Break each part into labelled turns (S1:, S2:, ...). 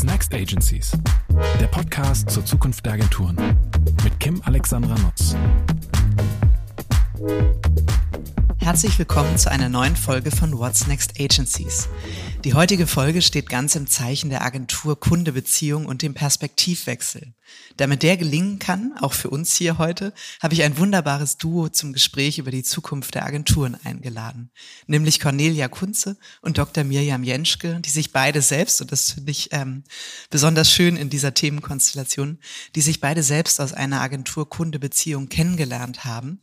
S1: What's Next Agencies? Der Podcast zur Zukunft der Agenturen mit Kim Alexandra Nutz.
S2: Herzlich willkommen zu einer neuen Folge von What's Next Agencies. Die heutige Folge steht ganz im Zeichen der Agentur-Kunde-Beziehung und dem Perspektivwechsel. Damit der gelingen kann, auch für uns hier heute, habe ich ein wunderbares Duo zum Gespräch über die Zukunft der Agenturen eingeladen. Nämlich Cornelia Kunze und Dr. Mirjam Jenschke, die sich beide selbst, und das finde ich ähm, besonders schön in dieser Themenkonstellation, die sich beide selbst aus einer Agentur-Kunde-Beziehung kennengelernt haben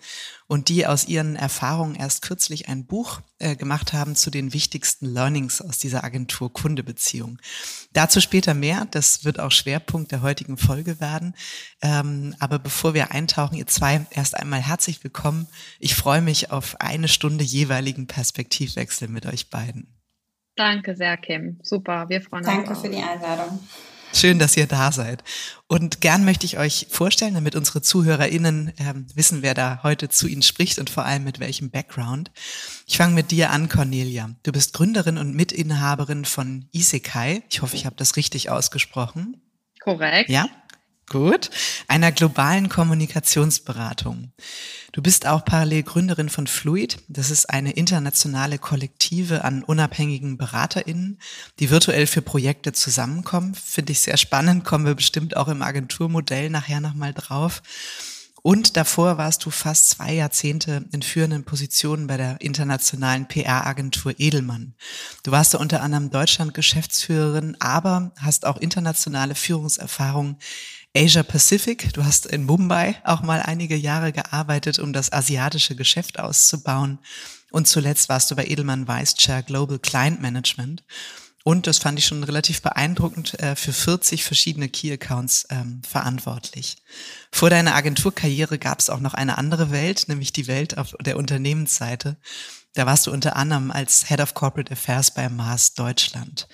S2: und die aus ihren Erfahrungen erst kürzlich ein Buch äh, gemacht haben zu den wichtigsten Learnings aus dieser Agentur-Kunde-Beziehung. Dazu später mehr. Das wird auch Schwerpunkt der heutigen Folge werden. Ähm, aber bevor wir eintauchen, ihr zwei, erst einmal herzlich willkommen. Ich freue mich auf eine Stunde jeweiligen Perspektivwechsel mit euch beiden.
S3: Danke sehr, Kim. Super, wir freuen
S4: uns. Danke für die Einladung.
S2: Schön, dass ihr da seid. Und gern möchte ich euch vorstellen, damit unsere ZuhörerInnen äh, wissen, wer da heute zu Ihnen spricht und vor allem mit welchem Background. Ich fange mit dir an, Cornelia. Du bist Gründerin und Mitinhaberin von Isekai. Ich hoffe, ich habe das richtig ausgesprochen.
S3: Korrekt.
S2: Ja? Gut. Einer globalen Kommunikationsberatung. Du bist auch parallel Gründerin von Fluid. Das ist eine internationale Kollektive an unabhängigen BeraterInnen, die virtuell für Projekte zusammenkommen. Finde ich sehr spannend, kommen wir bestimmt auch im Agenturmodell nachher nochmal drauf. Und davor warst du fast zwei Jahrzehnte in führenden Positionen bei der internationalen PR-Agentur Edelmann. Du warst da unter anderem Deutschland-Geschäftsführerin, aber hast auch internationale Führungserfahrung Asia Pacific. Du hast in Mumbai auch mal einige Jahre gearbeitet, um das asiatische Geschäft auszubauen. Und zuletzt warst du bei Edelmann Vice Chair Global Client Management. Und das fand ich schon relativ beeindruckend, äh, für 40 verschiedene Key Accounts ähm, verantwortlich. Vor deiner Agenturkarriere gab es auch noch eine andere Welt, nämlich die Welt auf der Unternehmensseite. Da warst du unter anderem als Head of Corporate Affairs bei Mars Deutschland.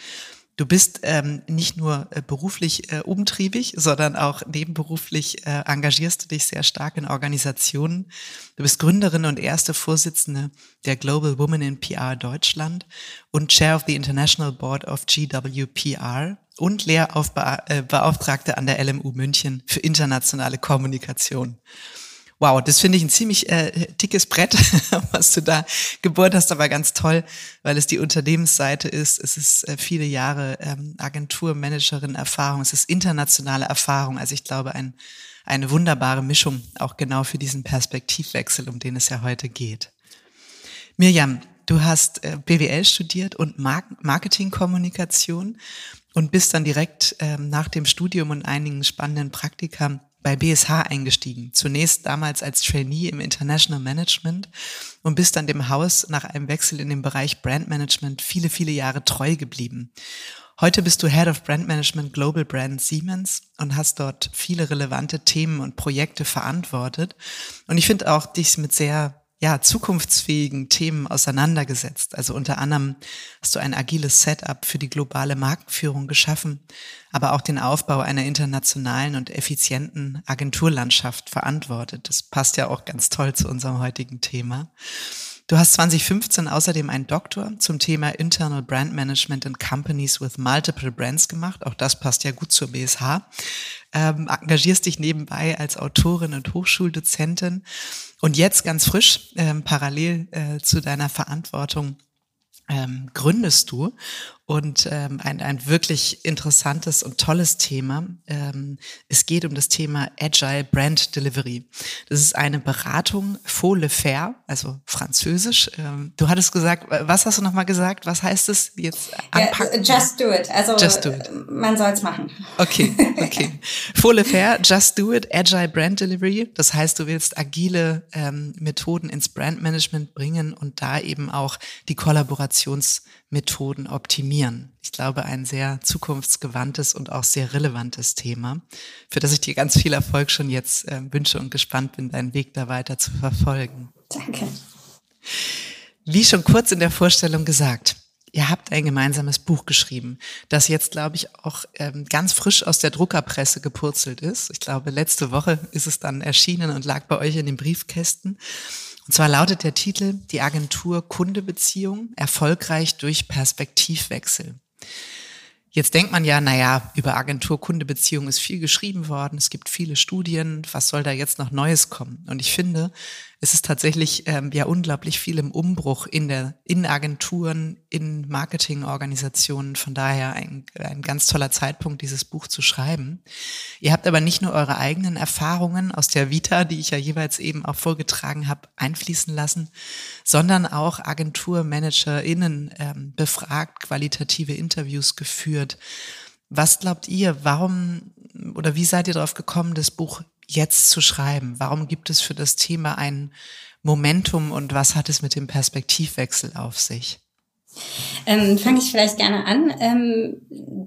S2: Du bist ähm, nicht nur äh, beruflich äh, umtriebig, sondern auch nebenberuflich äh, engagierst du dich sehr stark in Organisationen. Du bist Gründerin und erste Vorsitzende der Global Women in PR Deutschland und Chair of the International Board of GWPR und Lehrbeauftragte äh, an der LMU München für internationale Kommunikation. Wow, das finde ich ein ziemlich äh, dickes Brett, was du da gebohrt hast, aber ganz toll, weil es die Unternehmensseite ist. Es ist äh, viele Jahre ähm, Agenturmanagerin-Erfahrung, es ist internationale Erfahrung. Also ich glaube, ein, eine wunderbare Mischung, auch genau für diesen Perspektivwechsel, um den es ja heute geht. Mirjam, du hast äh, BWL studiert und Mark Marketingkommunikation und bist dann direkt ähm, nach dem Studium und einigen spannenden Praktika bei BSH eingestiegen. Zunächst damals als Trainee im International Management und bist dann dem Haus nach einem Wechsel in den Bereich Brand Management viele, viele Jahre treu geblieben. Heute bist du Head of Brand Management Global Brand Siemens und hast dort viele relevante Themen und Projekte verantwortet. Und ich finde auch dich mit sehr ja, zukunftsfähigen Themen auseinandergesetzt. Also unter anderem hast du ein agiles Setup für die globale Marktführung geschaffen, aber auch den Aufbau einer internationalen und effizienten Agenturlandschaft verantwortet. Das passt ja auch ganz toll zu unserem heutigen Thema. Du hast 2015 außerdem einen Doktor zum Thema Internal Brand Management in Companies with Multiple Brands gemacht. Auch das passt ja gut zur BSH. Ähm, engagierst dich nebenbei als Autorin und Hochschuldozentin und jetzt ganz frisch, ähm, parallel äh, zu deiner Verantwortung, ähm, gründest du und ähm, ein, ein wirklich interessantes und tolles Thema. Ähm, es geht um das Thema Agile Brand Delivery. Das ist eine Beratung Faux le faire, also französisch. Ähm, du hattest gesagt, was hast du nochmal gesagt? Was heißt es jetzt?
S4: Anpacken? Ja, just do it. Also
S2: just do it.
S4: man soll es machen.
S2: Okay, okay. Faux le faire, just do it, Agile Brand Delivery. Das heißt, du willst agile ähm, Methoden ins Brandmanagement bringen und da eben auch die Kollaborations Methoden optimieren. Ich glaube, ein sehr zukunftsgewandtes und auch sehr relevantes Thema, für das ich dir ganz viel Erfolg schon jetzt äh, wünsche und gespannt bin, deinen Weg da weiter zu verfolgen.
S4: Danke.
S2: Wie schon kurz in der Vorstellung gesagt, ihr habt ein gemeinsames Buch geschrieben, das jetzt, glaube ich, auch ähm, ganz frisch aus der Druckerpresse gepurzelt ist. Ich glaube, letzte Woche ist es dann erschienen und lag bei euch in den Briefkästen. Und zwar lautet der Titel Die Agentur Kundebeziehung erfolgreich durch Perspektivwechsel. Jetzt denkt man ja, naja, über Agentur-Kunde-Beziehung ist viel geschrieben worden, es gibt viele Studien, was soll da jetzt noch Neues kommen? Und ich finde, es ist tatsächlich ähm, ja unglaublich viel im Umbruch in der in Agenturen, in Marketingorganisationen. Von daher ein, ein ganz toller Zeitpunkt, dieses Buch zu schreiben. Ihr habt aber nicht nur eure eigenen Erfahrungen aus der Vita, die ich ja jeweils eben auch vorgetragen habe, einfließen lassen, sondern auch AgenturmanagerInnen ähm, befragt, qualitative Interviews geführt. Was glaubt ihr, warum oder wie seid ihr darauf gekommen, das Buch jetzt zu schreiben? Warum gibt es für das Thema ein Momentum und was hat es mit dem Perspektivwechsel auf sich?
S4: Ähm, Fange ich vielleicht gerne an. Ähm,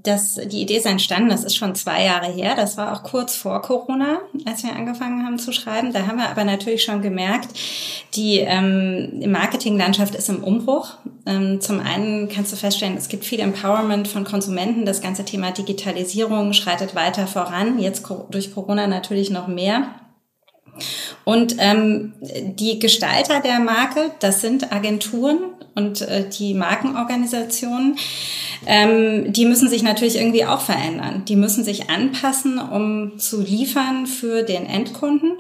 S4: dass die Idee ist entstanden, das ist schon zwei Jahre her. Das war auch kurz vor Corona, als wir angefangen haben zu schreiben. Da haben wir aber natürlich schon gemerkt, die ähm, Marketinglandschaft ist im Umbruch. Ähm, zum einen kannst du feststellen, es gibt viel Empowerment von Konsumenten. Das ganze Thema Digitalisierung schreitet weiter voran. Jetzt durch Corona natürlich noch mehr. Und ähm, die Gestalter der Marke, das sind Agenturen und äh, die Markenorganisationen, ähm, die müssen sich natürlich irgendwie auch verändern. Die müssen sich anpassen, um zu liefern für den Endkunden.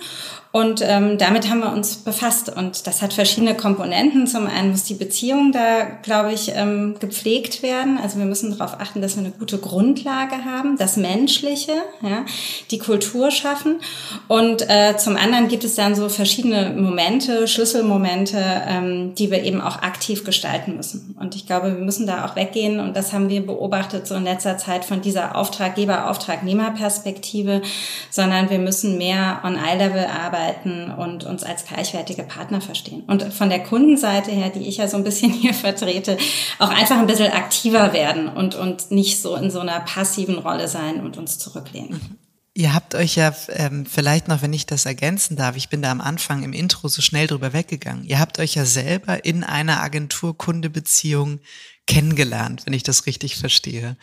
S4: Und ähm, damit haben wir uns befasst. Und das hat verschiedene Komponenten. Zum einen muss die Beziehung da, glaube ich, ähm, gepflegt werden. Also wir müssen darauf achten, dass wir eine gute Grundlage haben, das Menschliche, ja, die Kultur schaffen. Und äh, zum anderen gibt es dann so verschiedene Momente, Schlüsselmomente, ähm, die wir eben auch aktiv gestalten müssen. Und ich glaube, wir müssen da auch weggehen. Und das haben wir beobachtet so in letzter Zeit von dieser Auftraggeber-Auftragnehmer-Perspektive, sondern wir müssen mehr on Eye-Level arbeiten arbeiten und uns als gleichwertige Partner verstehen. Und von der Kundenseite her, die ich ja so ein bisschen hier vertrete, auch einfach ein bisschen aktiver werden und, und nicht so in so einer passiven Rolle sein und uns zurücklehnen. Mhm.
S2: Ihr habt euch ja ähm, vielleicht noch, wenn ich das ergänzen darf, ich bin da am Anfang im Intro so schnell drüber weggegangen. Ihr habt euch ja selber in einer Agentur-Kunde-Beziehung kennengelernt, wenn ich das richtig verstehe.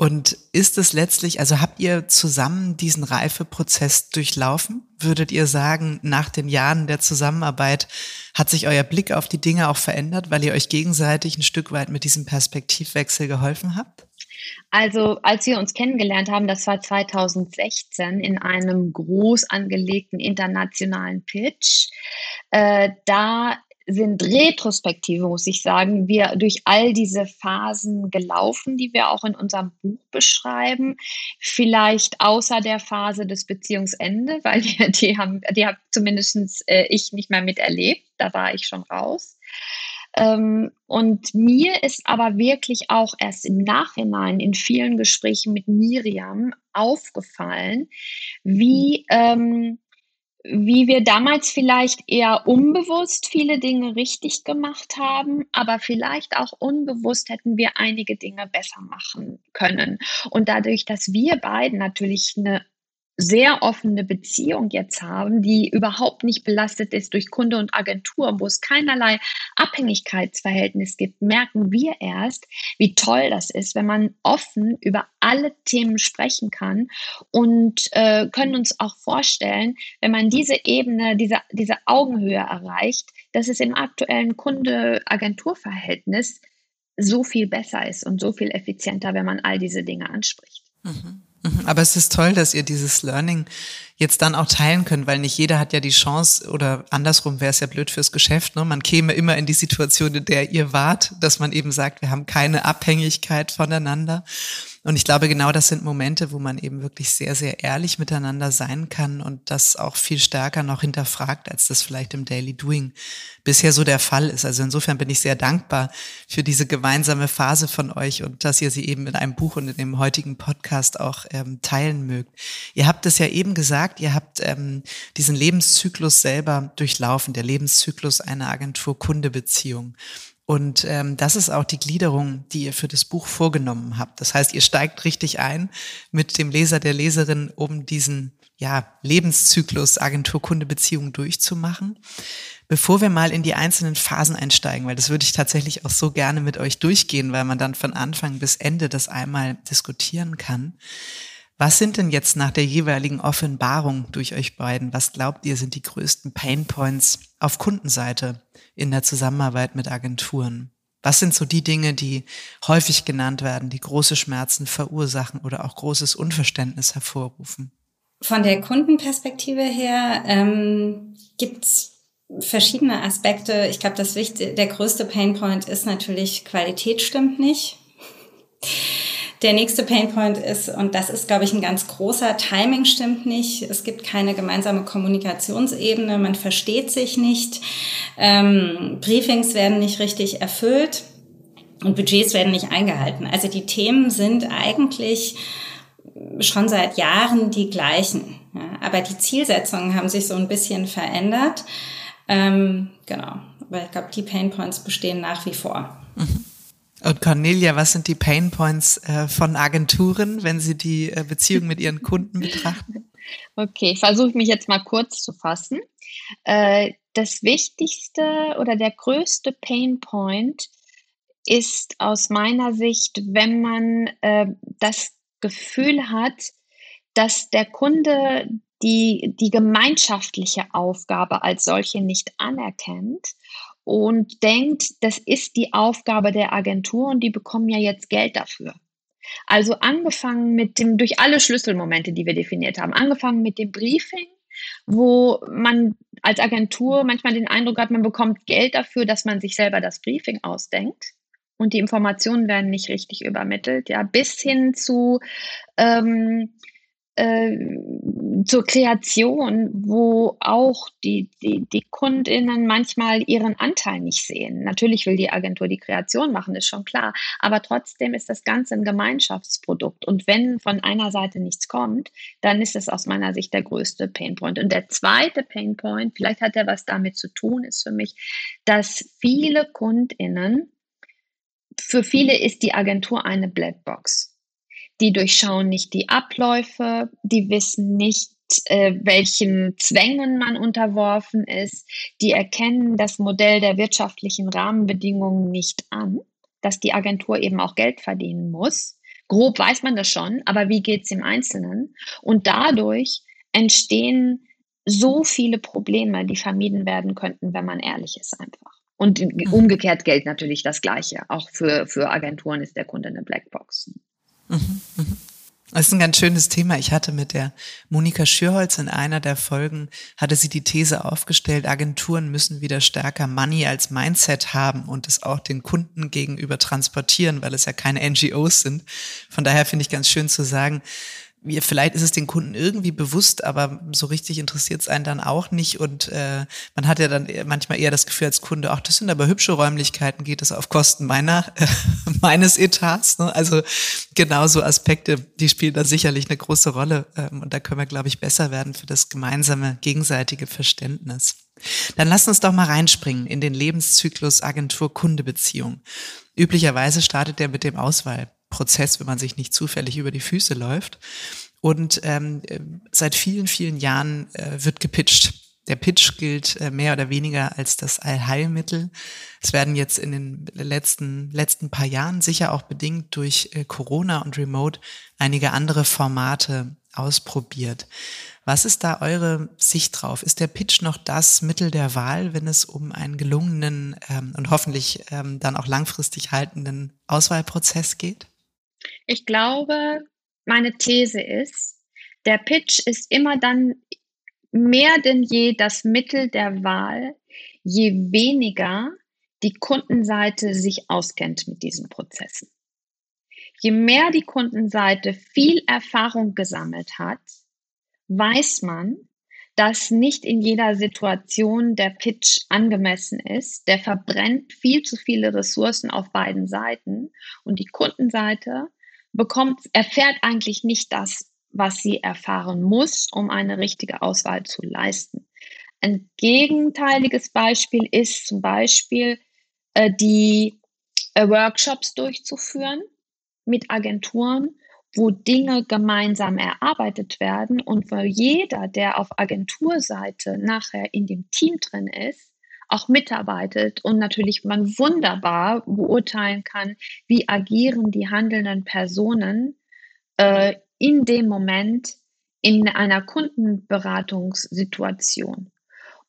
S2: Und ist es letztlich, also habt ihr zusammen diesen Reifeprozess durchlaufen? Würdet ihr sagen, nach den Jahren der Zusammenarbeit hat sich euer Blick auf die Dinge auch verändert, weil ihr euch gegenseitig ein Stück weit mit diesem Perspektivwechsel geholfen habt?
S3: Also als wir uns kennengelernt haben, das war 2016 in einem groß angelegten internationalen Pitch, äh, da sind retrospektive, muss ich sagen, wir durch all diese Phasen gelaufen, die wir auch in unserem Buch beschreiben. Vielleicht außer der Phase des Beziehungsende, weil die, die haben, die habe zumindest äh, ich nicht mehr miterlebt. Da war ich schon raus. Ähm, und mir ist aber wirklich auch erst im Nachhinein in vielen Gesprächen mit Miriam aufgefallen, wie ähm, wie wir damals vielleicht eher unbewusst viele Dinge richtig gemacht haben, aber vielleicht auch unbewusst hätten wir einige Dinge besser machen können. Und dadurch, dass wir beiden natürlich eine sehr offene Beziehung jetzt haben, die überhaupt nicht belastet ist durch Kunde und Agentur, wo es keinerlei Abhängigkeitsverhältnis gibt, merken wir erst, wie toll das ist, wenn man offen über alle Themen sprechen kann und äh, können uns auch vorstellen, wenn man diese Ebene, diese, diese Augenhöhe erreicht, dass es im aktuellen Kunde-Agentur-Verhältnis so viel besser ist und so viel effizienter, wenn man all diese Dinge anspricht.
S2: Mhm. Mhm. Aber es ist toll, dass ihr dieses Learning jetzt dann auch teilen könnt, weil nicht jeder hat ja die Chance oder andersrum wäre es ja blöd fürs Geschäft. Ne? Man käme immer in die Situation, in der ihr wart, dass man eben sagt, wir haben keine Abhängigkeit voneinander. Und ich glaube, genau das sind Momente, wo man eben wirklich sehr, sehr ehrlich miteinander sein kann und das auch viel stärker noch hinterfragt, als das vielleicht im Daily Doing bisher so der Fall ist. Also insofern bin ich sehr dankbar für diese gemeinsame Phase von euch und dass ihr sie eben in einem Buch und in dem heutigen Podcast auch ähm, teilen mögt. Ihr habt es ja eben gesagt, ihr habt ähm, diesen Lebenszyklus selber durchlaufen, der Lebenszyklus einer Agentur-Kunde-Beziehung. Und ähm, das ist auch die Gliederung, die ihr für das Buch vorgenommen habt. Das heißt, ihr steigt richtig ein mit dem Leser, der Leserin, um diesen ja, Lebenszyklus Agentur-Kunde-Beziehung durchzumachen. Bevor wir mal in die einzelnen Phasen einsteigen, weil das würde ich tatsächlich auch so gerne mit euch durchgehen, weil man dann von Anfang bis Ende das einmal diskutieren kann. Was sind denn jetzt nach der jeweiligen Offenbarung durch euch beiden, was glaubt ihr sind die größten Pain Points auf Kundenseite in der Zusammenarbeit mit Agenturen? Was sind so die Dinge, die häufig genannt werden, die große Schmerzen verursachen oder auch großes Unverständnis hervorrufen?
S4: Von der Kundenperspektive her ähm, gibt's verschiedene Aspekte. Ich glaube, das wichtigste, der größte Painpoint ist natürlich, Qualität stimmt nicht. Der nächste Painpoint ist, und das ist, glaube ich, ein ganz großer, Timing stimmt nicht. Es gibt keine gemeinsame Kommunikationsebene, man versteht sich nicht, ähm, Briefings werden nicht richtig erfüllt und Budgets werden nicht eingehalten. Also die Themen sind eigentlich schon seit Jahren die gleichen. Ja, aber die Zielsetzungen haben sich so ein bisschen verändert. Ähm, genau. Aber ich glaube, die Painpoints bestehen nach wie vor.
S2: Mhm. Und Cornelia, was sind die Painpoints äh, von Agenturen, wenn Sie die äh, Beziehung mit Ihren Kunden betrachten?
S3: Okay, ich versuche mich jetzt mal kurz zu fassen. Äh, das wichtigste oder der größte Painpoint ist aus meiner Sicht, wenn man äh, das Gefühl hat, dass der Kunde die, die gemeinschaftliche Aufgabe als solche nicht anerkennt und denkt, das ist die Aufgabe der Agentur und die bekommen ja jetzt Geld dafür. Also angefangen mit dem, durch alle Schlüsselmomente, die wir definiert haben, angefangen mit dem Briefing, wo man als Agentur manchmal den Eindruck hat, man bekommt Geld dafür, dass man sich selber das Briefing ausdenkt und die Informationen werden nicht richtig übermittelt, ja, bis hin zu ähm, äh, zur Kreation, wo auch die, die, die KundInnen manchmal ihren Anteil nicht sehen. Natürlich will die Agentur die Kreation machen, ist schon klar. Aber trotzdem ist das Ganze ein Gemeinschaftsprodukt. Und wenn von einer Seite nichts kommt, dann ist es aus meiner Sicht der größte Painpoint. Und der zweite Painpoint, vielleicht hat er was damit zu tun, ist für mich, dass viele KundInnen, für viele ist die Agentur eine Blackbox die durchschauen nicht die Abläufe, die wissen nicht, äh, welchen Zwängen man unterworfen ist, die erkennen das Modell der wirtschaftlichen Rahmenbedingungen nicht an, dass die Agentur eben auch Geld verdienen muss. Grob weiß man das schon, aber wie geht es im Einzelnen? Und dadurch entstehen so viele Probleme, die vermieden werden könnten, wenn man ehrlich ist einfach. Und mhm. umgekehrt gilt natürlich das Gleiche. Auch für, für Agenturen ist der Kunde eine Blackbox.
S2: Mhm, mhm. Das ist ein ganz schönes Thema. Ich hatte mit der Monika Schürholz in einer der Folgen, hatte sie die These aufgestellt, Agenturen müssen wieder stärker Money als Mindset haben und es auch den Kunden gegenüber transportieren, weil es ja keine NGOs sind. Von daher finde ich ganz schön zu sagen, wir, vielleicht ist es den Kunden irgendwie bewusst, aber so richtig interessiert es einen dann auch nicht. Und äh, man hat ja dann manchmal eher das Gefühl als Kunde, ach, das sind aber hübsche Räumlichkeiten, geht das auf Kosten meiner, äh, meines Etats. Ne? Also genauso Aspekte, die spielen da sicherlich eine große Rolle. Ähm, und da können wir, glaube ich, besser werden für das gemeinsame, gegenseitige Verständnis. Dann lass uns doch mal reinspringen in den Lebenszyklus Agentur-Kunde-Beziehung. Üblicherweise startet der mit dem Auswahl. Prozess, wenn man sich nicht zufällig über die Füße läuft. Und ähm, seit vielen, vielen Jahren äh, wird gepitcht. Der Pitch gilt äh, mehr oder weniger als das Allheilmittel. Es werden jetzt in den letzten, letzten paar Jahren sicher auch bedingt durch äh, Corona und Remote einige andere Formate ausprobiert. Was ist da eure Sicht drauf? Ist der Pitch noch das Mittel der Wahl, wenn es um einen gelungenen ähm, und hoffentlich ähm, dann auch langfristig haltenden Auswahlprozess geht?
S3: Ich glaube, meine These ist, der Pitch ist immer dann mehr denn je das Mittel der Wahl, je weniger die Kundenseite sich auskennt mit diesen Prozessen. Je mehr die Kundenseite viel Erfahrung gesammelt hat, weiß man, dass nicht in jeder Situation der Pitch angemessen ist. Der verbrennt viel zu viele Ressourcen auf beiden Seiten und die Kundenseite bekommt, erfährt eigentlich nicht das, was sie erfahren muss, um eine richtige Auswahl zu leisten. Ein gegenteiliges Beispiel ist zum Beispiel äh, die äh, Workshops durchzuführen mit Agenturen, wo Dinge gemeinsam erarbeitet werden und wo jeder, der auf Agenturseite nachher in dem Team drin ist, auch mitarbeitet und natürlich man wunderbar beurteilen kann, wie agieren die handelnden Personen äh, in dem Moment in einer Kundenberatungssituation.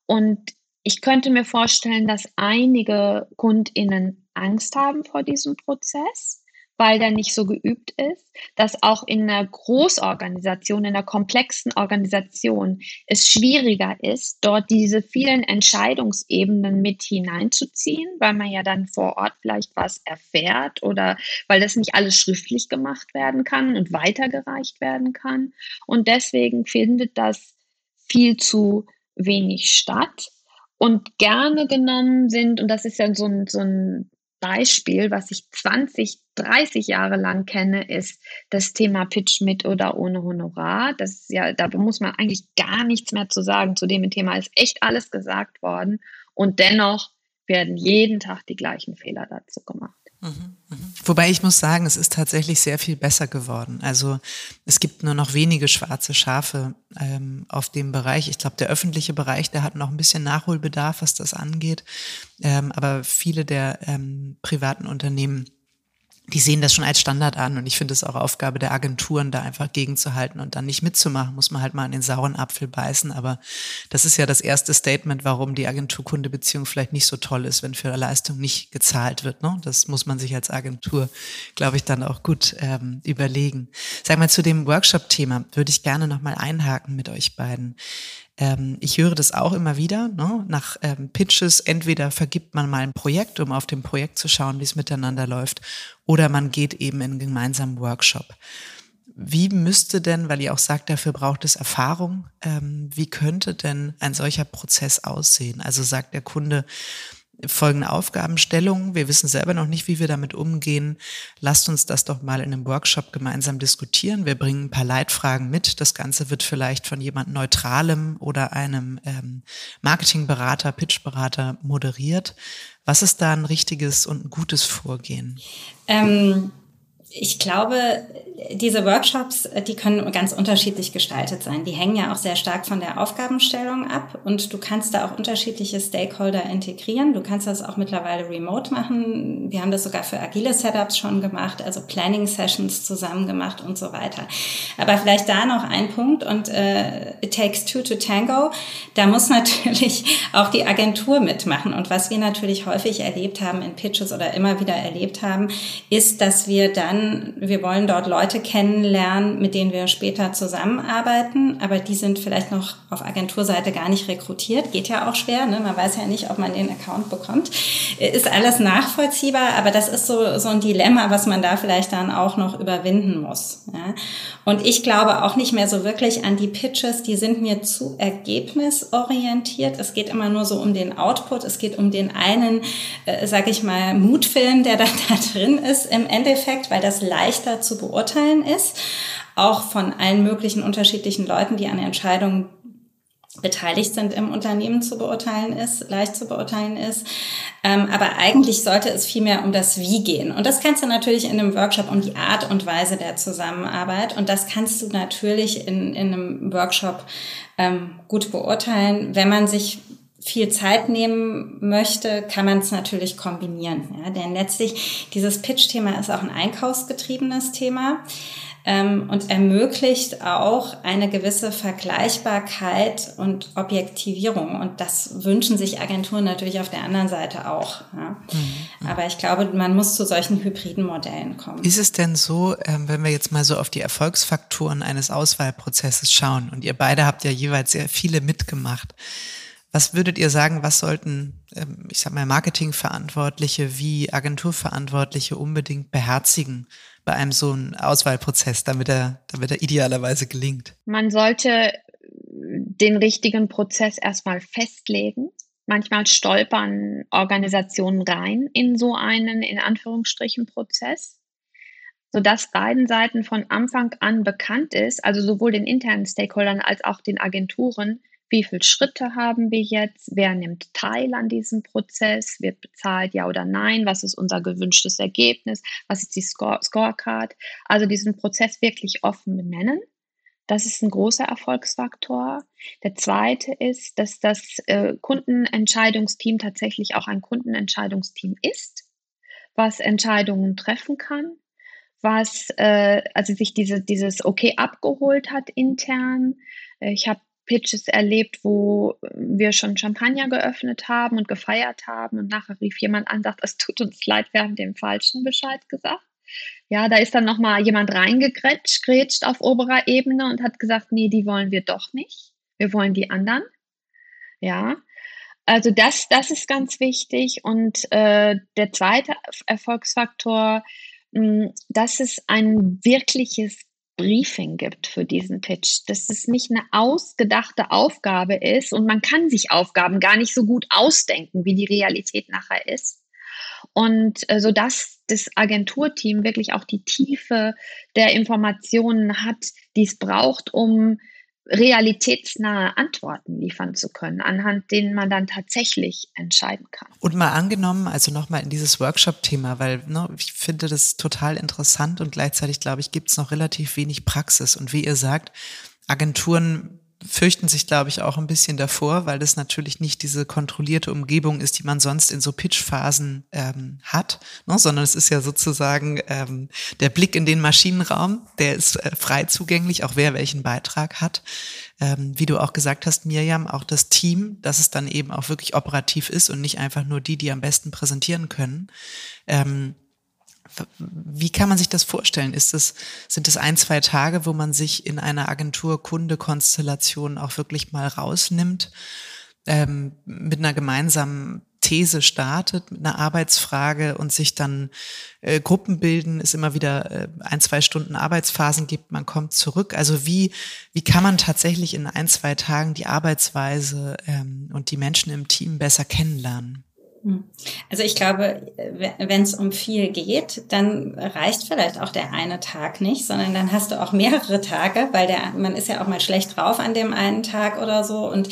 S3: Und ich könnte mir vorstellen, dass einige KundInnen Angst haben vor diesem Prozess weil der nicht so geübt ist, dass auch in einer Großorganisation, in einer komplexen Organisation es schwieriger ist, dort diese vielen Entscheidungsebenen mit hineinzuziehen, weil man ja dann vor Ort vielleicht was erfährt oder weil das nicht alles schriftlich gemacht werden kann und weitergereicht werden kann. Und deswegen findet das viel zu wenig statt und gerne genommen sind, und das ist ja so ein, so ein Beispiel, was ich 20, 30 Jahre lang kenne, ist das Thema Pitch mit oder ohne Honorar. Das ja, da muss man eigentlich gar nichts mehr zu sagen. Zu dem Thema ist echt alles gesagt worden. Und dennoch werden jeden Tag die gleichen Fehler dazu gemacht.
S2: Wobei ich muss sagen, es ist tatsächlich sehr viel besser geworden. Also es gibt nur noch wenige schwarze Schafe ähm, auf dem Bereich. Ich glaube, der öffentliche Bereich, der hat noch ein bisschen Nachholbedarf, was das angeht. Ähm, aber viele der ähm, privaten Unternehmen die sehen das schon als Standard an und ich finde es auch Aufgabe der Agenturen, da einfach gegenzuhalten und dann nicht mitzumachen, muss man halt mal an den sauren Apfel beißen. Aber das ist ja das erste Statement, warum die Agentur-Kunde-Beziehung vielleicht nicht so toll ist, wenn für Leistung nicht gezahlt wird. Ne? Das muss man sich als Agentur, glaube ich, dann auch gut ähm, überlegen. Sag mal, zu dem Workshop-Thema würde ich gerne nochmal einhaken mit euch beiden. Ähm, ich höre das auch immer wieder. Ne? Nach ähm, Pitches, entweder vergibt man mal ein Projekt, um auf dem Projekt zu schauen, wie es miteinander läuft, oder man geht eben in einen gemeinsamen Workshop. Wie müsste denn, weil ihr auch sagt, dafür braucht es Erfahrung, ähm, wie könnte denn ein solcher Prozess aussehen? Also sagt der Kunde, folgende Aufgabenstellung. Wir wissen selber noch nicht, wie wir damit umgehen. Lasst uns das doch mal in einem Workshop gemeinsam diskutieren. Wir bringen ein paar Leitfragen mit. Das Ganze wird vielleicht von jemand Neutralem oder einem ähm, Marketingberater, Pitchberater moderiert. Was ist da ein richtiges und ein gutes Vorgehen?
S4: Ähm ich glaube, diese Workshops, die können ganz unterschiedlich gestaltet sein. Die hängen ja auch sehr stark von der Aufgabenstellung ab und du kannst da auch unterschiedliche Stakeholder integrieren. Du kannst das auch mittlerweile remote machen. Wir haben das sogar für agile Setups schon gemacht, also Planning Sessions zusammen gemacht und so weiter. Aber vielleicht da noch ein Punkt und äh, it takes two to tango. Da muss natürlich auch die Agentur mitmachen. Und was wir natürlich häufig erlebt haben in Pitches oder immer wieder erlebt haben, ist, dass wir dann wir wollen dort Leute kennenlernen, mit denen wir später zusammenarbeiten, aber die sind vielleicht noch auf Agenturseite gar nicht rekrutiert. Geht ja auch schwer, ne? man weiß ja nicht, ob man den Account bekommt. Ist alles nachvollziehbar, aber das ist so, so ein Dilemma, was man da vielleicht dann auch noch überwinden muss. Ja? Und ich glaube auch nicht mehr so wirklich an die Pitches, die sind mir zu ergebnisorientiert. Es geht immer nur so um den Output, es geht um den einen, äh, sag ich mal, Mutfilm, der da, da drin ist im Endeffekt, weil das leichter zu beurteilen ist, auch von allen möglichen unterschiedlichen Leuten, die an Entscheidungen beteiligt sind im Unternehmen zu beurteilen ist, leicht zu beurteilen ist. Ähm, aber eigentlich sollte es vielmehr um das Wie gehen. Und das kannst du natürlich in einem Workshop um die Art und Weise der Zusammenarbeit. Und das kannst du natürlich in, in einem Workshop ähm, gut beurteilen, wenn man sich viel Zeit nehmen möchte, kann man es natürlich kombinieren. Ja? Denn letztlich dieses Pitch-Thema ist auch ein einkaufsgetriebenes Thema ähm, und ermöglicht auch eine gewisse Vergleichbarkeit und Objektivierung. Und das wünschen sich Agenturen natürlich auf der anderen Seite auch. Ja. Mhm. Aber ich glaube, man muss zu solchen hybriden Modellen kommen.
S2: Ist es denn so, ähm, wenn wir jetzt mal so auf die Erfolgsfaktoren eines Auswahlprozesses schauen und ihr beide habt ja jeweils sehr viele mitgemacht, was würdet ihr sagen, was sollten, ähm, ich sag mal, Marketingverantwortliche wie Agenturverantwortliche unbedingt beherzigen bei einem so einen Auswahlprozess, damit er, damit er idealerweise gelingt?
S3: Man sollte den richtigen Prozess erstmal festlegen. Manchmal stolpern Organisationen rein in so einen, in Anführungsstrichen, Prozess, sodass beiden Seiten von Anfang an bekannt ist, also sowohl den internen Stakeholdern als auch den Agenturen, wie viele Schritte haben wir jetzt, wer nimmt teil an diesem Prozess, wird bezahlt, ja oder nein, was ist unser gewünschtes Ergebnis, was ist die Score Scorecard. Also diesen Prozess wirklich offen benennen. Das ist ein großer Erfolgsfaktor. Der zweite ist, dass das äh, Kundenentscheidungsteam tatsächlich auch ein Kundenentscheidungsteam ist, was Entscheidungen treffen kann, was äh, also sich diese, dieses Okay abgeholt hat intern. Äh, ich habe Pitches erlebt, wo wir schon Champagner geöffnet haben und gefeiert haben und nachher rief jemand an, sagt, es tut uns leid, wir haben den falschen Bescheid gesagt. Ja, da ist dann nochmal jemand reingegrätscht auf oberer Ebene und hat gesagt, nee, die wollen wir doch nicht. Wir wollen die anderen. Ja, also das, das ist ganz wichtig. Und äh, der zweite Erfolgsfaktor, mh, hm, dass es ein wirkliches Briefing gibt für diesen Pitch, dass es nicht eine ausgedachte Aufgabe ist und man kann sich Aufgaben gar nicht so gut ausdenken, wie die Realität nachher ist. Und äh, so dass das Agenturteam wirklich auch die Tiefe der Informationen hat, die es braucht, um realitätsnahe Antworten liefern zu können, anhand denen man dann tatsächlich entscheiden kann.
S2: Und mal angenommen, also nochmal in dieses Workshop-Thema, weil ne, ich finde das total interessant und gleichzeitig, glaube ich, gibt es noch relativ wenig Praxis. Und wie ihr sagt, Agenturen fürchten sich, glaube ich, auch ein bisschen davor, weil das natürlich nicht diese kontrollierte Umgebung ist, die man sonst in so Pitch-Phasen ähm, hat, ne? sondern es ist ja sozusagen ähm, der Blick in den Maschinenraum, der ist äh, frei zugänglich, auch wer welchen Beitrag hat. Ähm, wie du auch gesagt hast, Mirjam, auch das Team, dass es dann eben auch wirklich operativ ist und nicht einfach nur die, die am besten präsentieren können. Ähm, wie kann man sich das vorstellen? Ist es, sind es ein, zwei Tage, wo man sich in einer Agentur-Kunde-Konstellation auch wirklich mal rausnimmt, ähm, mit einer gemeinsamen These startet, mit einer Arbeitsfrage und sich dann äh, Gruppen bilden, es immer wieder äh, ein, zwei Stunden Arbeitsphasen gibt, man kommt zurück. Also wie, wie kann man tatsächlich in ein, zwei Tagen die Arbeitsweise ähm, und die Menschen im Team besser kennenlernen?
S4: Hm. Also ich glaube, wenn es um viel geht, dann reicht vielleicht auch der eine Tag nicht, sondern dann hast du auch mehrere Tage, weil der, man ist ja auch mal schlecht drauf an dem einen Tag oder so. Und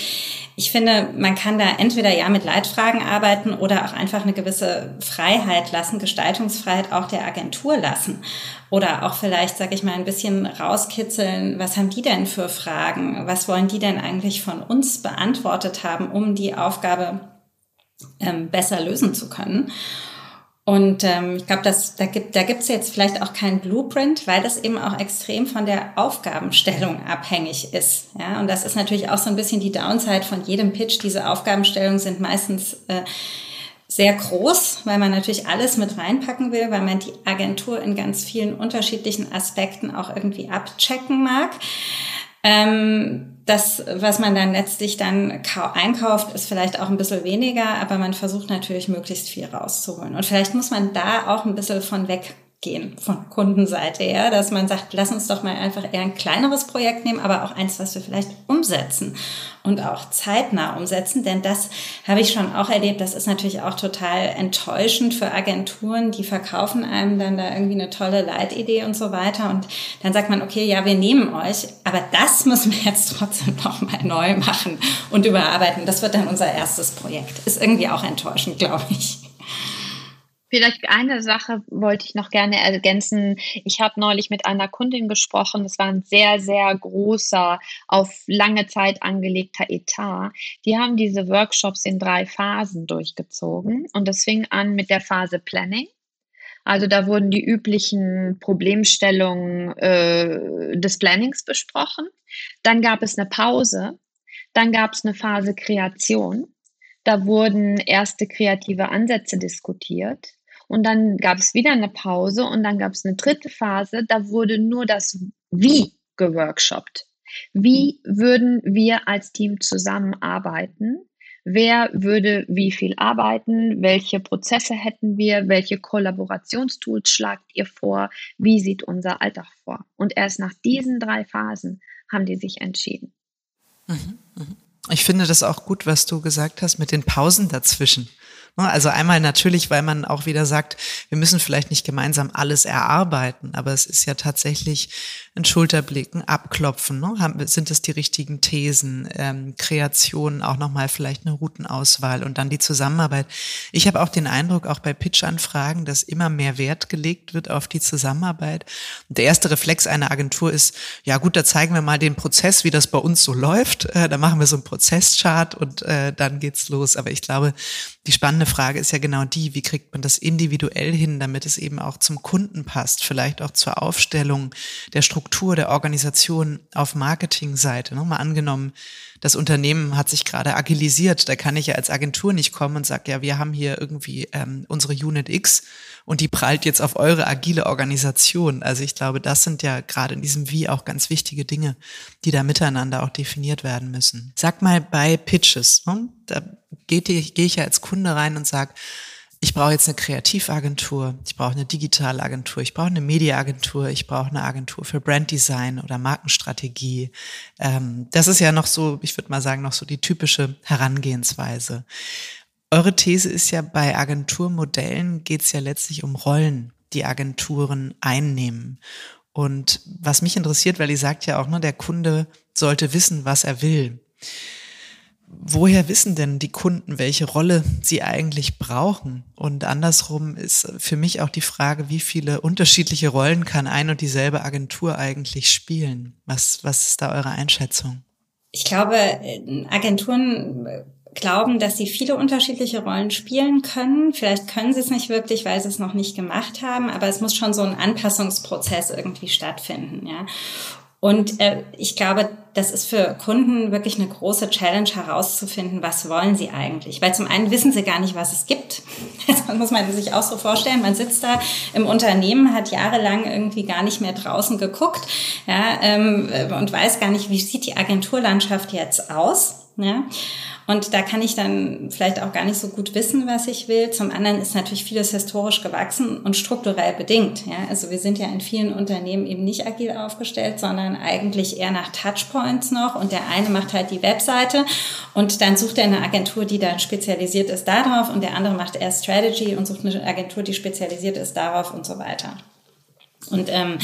S4: ich finde, man kann da entweder ja mit Leitfragen arbeiten oder auch einfach eine gewisse Freiheit lassen, Gestaltungsfreiheit auch der Agentur lassen. Oder auch vielleicht, sag ich mal, ein bisschen rauskitzeln, was haben die denn für Fragen? Was wollen die denn eigentlich von uns beantwortet haben, um die Aufgabe ähm, besser lösen zu können. Und ähm, ich glaube, da gibt da jetzt vielleicht auch keinen Blueprint, weil das eben auch extrem von der Aufgabenstellung abhängig ist. Ja, und das ist natürlich auch so ein bisschen die Downside von jedem Pitch. Diese Aufgabenstellungen sind meistens äh, sehr groß, weil man natürlich alles mit reinpacken will, weil man die Agentur in ganz vielen unterschiedlichen Aspekten auch irgendwie abchecken mag. Ähm, das, was man dann letztlich dann einkauft, ist vielleicht auch ein bisschen weniger, aber man versucht natürlich möglichst viel rauszuholen. Und vielleicht muss man da auch ein bisschen von weg gehen von Kundenseite her, dass man sagt, lass uns doch mal einfach eher ein kleineres Projekt nehmen, aber auch eins, was wir vielleicht umsetzen und auch zeitnah umsetzen, denn das habe ich schon auch erlebt, das ist natürlich auch total enttäuschend für Agenturen, die verkaufen einem dann da irgendwie eine tolle Leitidee und so weiter und dann sagt man, okay, ja, wir nehmen euch, aber das müssen wir jetzt trotzdem noch mal neu machen und überarbeiten. Das wird dann unser erstes Projekt. Ist irgendwie auch enttäuschend, glaube ich.
S3: Vielleicht eine Sache wollte ich noch gerne ergänzen. Ich habe neulich mit einer Kundin gesprochen. Das war ein sehr, sehr großer, auf lange Zeit angelegter Etat. Die haben diese Workshops in drei Phasen durchgezogen. Und das fing an mit der Phase Planning. Also da wurden die üblichen Problemstellungen äh, des Plannings besprochen. Dann gab es eine Pause. Dann gab es eine Phase Kreation. Da wurden erste kreative Ansätze diskutiert. Und dann gab es wieder eine Pause und dann gab es eine dritte Phase, da wurde nur das Wie geworkshoppt. Wie würden wir als Team zusammenarbeiten? Wer würde wie viel arbeiten? Welche Prozesse hätten wir? Welche Kollaborationstools schlagt ihr vor? Wie sieht unser Alltag vor? Und erst nach diesen drei Phasen haben die sich entschieden.
S2: Mhm, mhm. Ich finde das auch gut, was du gesagt hast mit den Pausen dazwischen. Ne, also einmal natürlich, weil man auch wieder sagt, wir müssen vielleicht nicht gemeinsam alles erarbeiten, aber es ist ja tatsächlich ein Schulterblicken, Abklopfen. Ne? Sind es die richtigen Thesen, ähm, Kreation, auch nochmal vielleicht eine Routenauswahl und dann die Zusammenarbeit. Ich habe auch den Eindruck, auch bei Pitch-Anfragen, dass immer mehr Wert gelegt wird auf die Zusammenarbeit. Und der erste Reflex einer Agentur ist, ja gut, da zeigen wir mal den Prozess, wie das bei uns so läuft. Äh, da machen wir so einen Prozesschart und äh, dann geht's los. Aber ich glaube, die spannende Frage ist ja genau die, wie kriegt man das individuell hin, damit es eben auch zum Kunden passt, vielleicht auch zur Aufstellung der Struktur der Organisation auf Marketingseite. Ne? Mal angenommen, das Unternehmen hat sich gerade agilisiert, da kann ich ja als Agentur nicht kommen und sage, ja, wir haben hier irgendwie ähm, unsere Unit X und die prallt jetzt auf eure agile Organisation. Also ich glaube, das sind ja gerade in diesem Wie auch ganz wichtige Dinge, die da miteinander auch definiert werden müssen. Sag mal bei Pitches, ne? da gehe geh ich ja als Kunde rein und sage, ich brauche jetzt eine Kreativagentur, ich brauche eine Digitalagentur, ich brauche eine Mediaagentur, ich brauche eine Agentur für Branddesign oder Markenstrategie. Ähm, das ist ja noch so, ich würde mal sagen, noch so die typische Herangehensweise. Eure These ist ja, bei Agenturmodellen geht es ja letztlich um Rollen, die Agenturen einnehmen. Und was mich interessiert, weil ihr sagt ja auch, ne, der Kunde sollte wissen, was er will woher wissen denn die Kunden, welche Rolle sie eigentlich brauchen? Und andersrum ist für mich auch die Frage, wie viele unterschiedliche Rollen kann ein und dieselbe Agentur eigentlich spielen? Was, was ist da eure Einschätzung?
S4: Ich glaube, Agenturen glauben, dass sie viele unterschiedliche Rollen spielen können. Vielleicht können sie es nicht wirklich, weil sie es noch nicht gemacht haben, aber es muss schon so ein Anpassungsprozess irgendwie stattfinden, ja. Und äh, ich glaube, das ist für Kunden wirklich eine große Challenge herauszufinden, was wollen sie eigentlich. Weil zum einen wissen sie gar nicht, was es gibt. Das muss man sich auch so vorstellen. Man sitzt da im Unternehmen, hat jahrelang irgendwie gar nicht mehr draußen geguckt ja, ähm, und weiß gar nicht, wie sieht die Agenturlandschaft jetzt aus. Ja? Und da kann ich dann vielleicht auch gar nicht so gut wissen, was ich will. Zum anderen ist natürlich vieles historisch gewachsen und strukturell bedingt. Ja? Also wir sind ja in vielen Unternehmen eben nicht agil aufgestellt, sondern eigentlich eher nach Touchpoints noch. Und der eine macht halt die Webseite und dann sucht er eine Agentur, die dann spezialisiert ist darauf und der andere macht eher Strategy und sucht eine Agentur, die spezialisiert ist darauf und so weiter. Und ähm,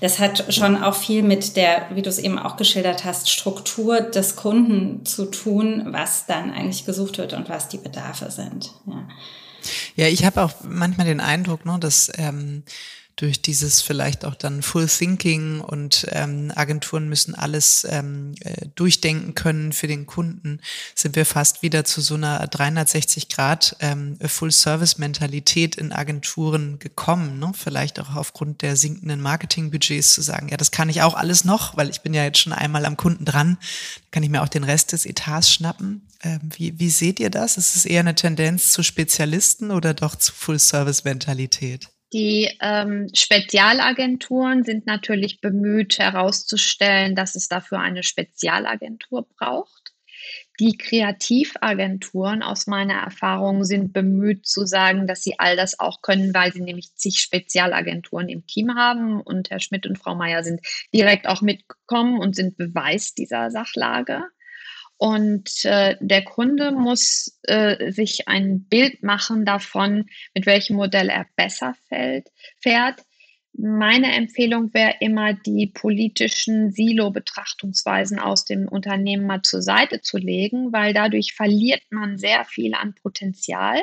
S4: das hat schon auch viel mit der, wie du es eben auch geschildert hast, Struktur des Kunden zu tun, was dann eigentlich gesucht wird und was die Bedarfe sind. Ja,
S2: ja ich habe auch manchmal den Eindruck, ne, dass ähm, durch dieses vielleicht auch dann Full Thinking und ähm, Agenturen müssen alles ähm, äh, durchdenken können für den Kunden, sind wir fast wieder zu so einer 360 Grad ähm, Full Service Mentalität in Agenturen gekommen. Ne? Vielleicht auch aufgrund der sinkenden Marketingbudgets zu sagen, ja, das kann ich auch alles noch, weil ich bin ja jetzt schon einmal am Kunden dran, kann ich mir auch den Rest des Etats schnappen. Ähm, wie, wie seht ihr das? Ist es eher eine Tendenz zu Spezialisten oder doch zu Full Service Mentalität?
S3: Die ähm, Spezialagenturen sind natürlich bemüht herauszustellen, dass es dafür eine Spezialagentur braucht. Die Kreativagenturen aus meiner Erfahrung sind bemüht zu sagen, dass sie all das auch können, weil sie nämlich zig Spezialagenturen im Team haben. Und Herr Schmidt und Frau Meier sind direkt auch mitgekommen und sind Beweis dieser Sachlage. Und äh, der Kunde muss äh, sich ein Bild machen davon, mit welchem Modell er besser fällt, fährt. Meine Empfehlung wäre immer, die politischen Silo-Betrachtungsweisen aus dem Unternehmen mal zur Seite zu legen, weil dadurch verliert man sehr viel an Potenzial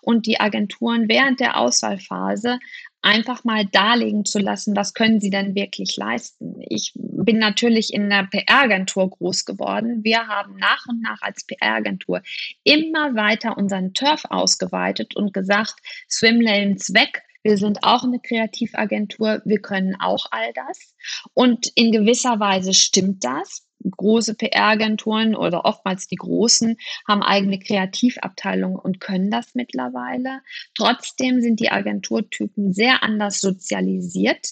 S3: und die Agenturen während der Auswahlphase einfach mal darlegen zu lassen, was können sie denn wirklich leisten. Ich bin natürlich in der PR-Agentur groß geworden. Wir haben nach und nach als PR-Agentur immer weiter unseren Turf ausgeweitet und gesagt, Swimlanes weg, wir sind auch eine Kreativagentur, wir können auch all das. Und in gewisser Weise stimmt das große PR-Agenturen oder oftmals die großen haben eigene Kreativabteilungen und können das mittlerweile. Trotzdem sind die Agenturtypen sehr anders sozialisiert.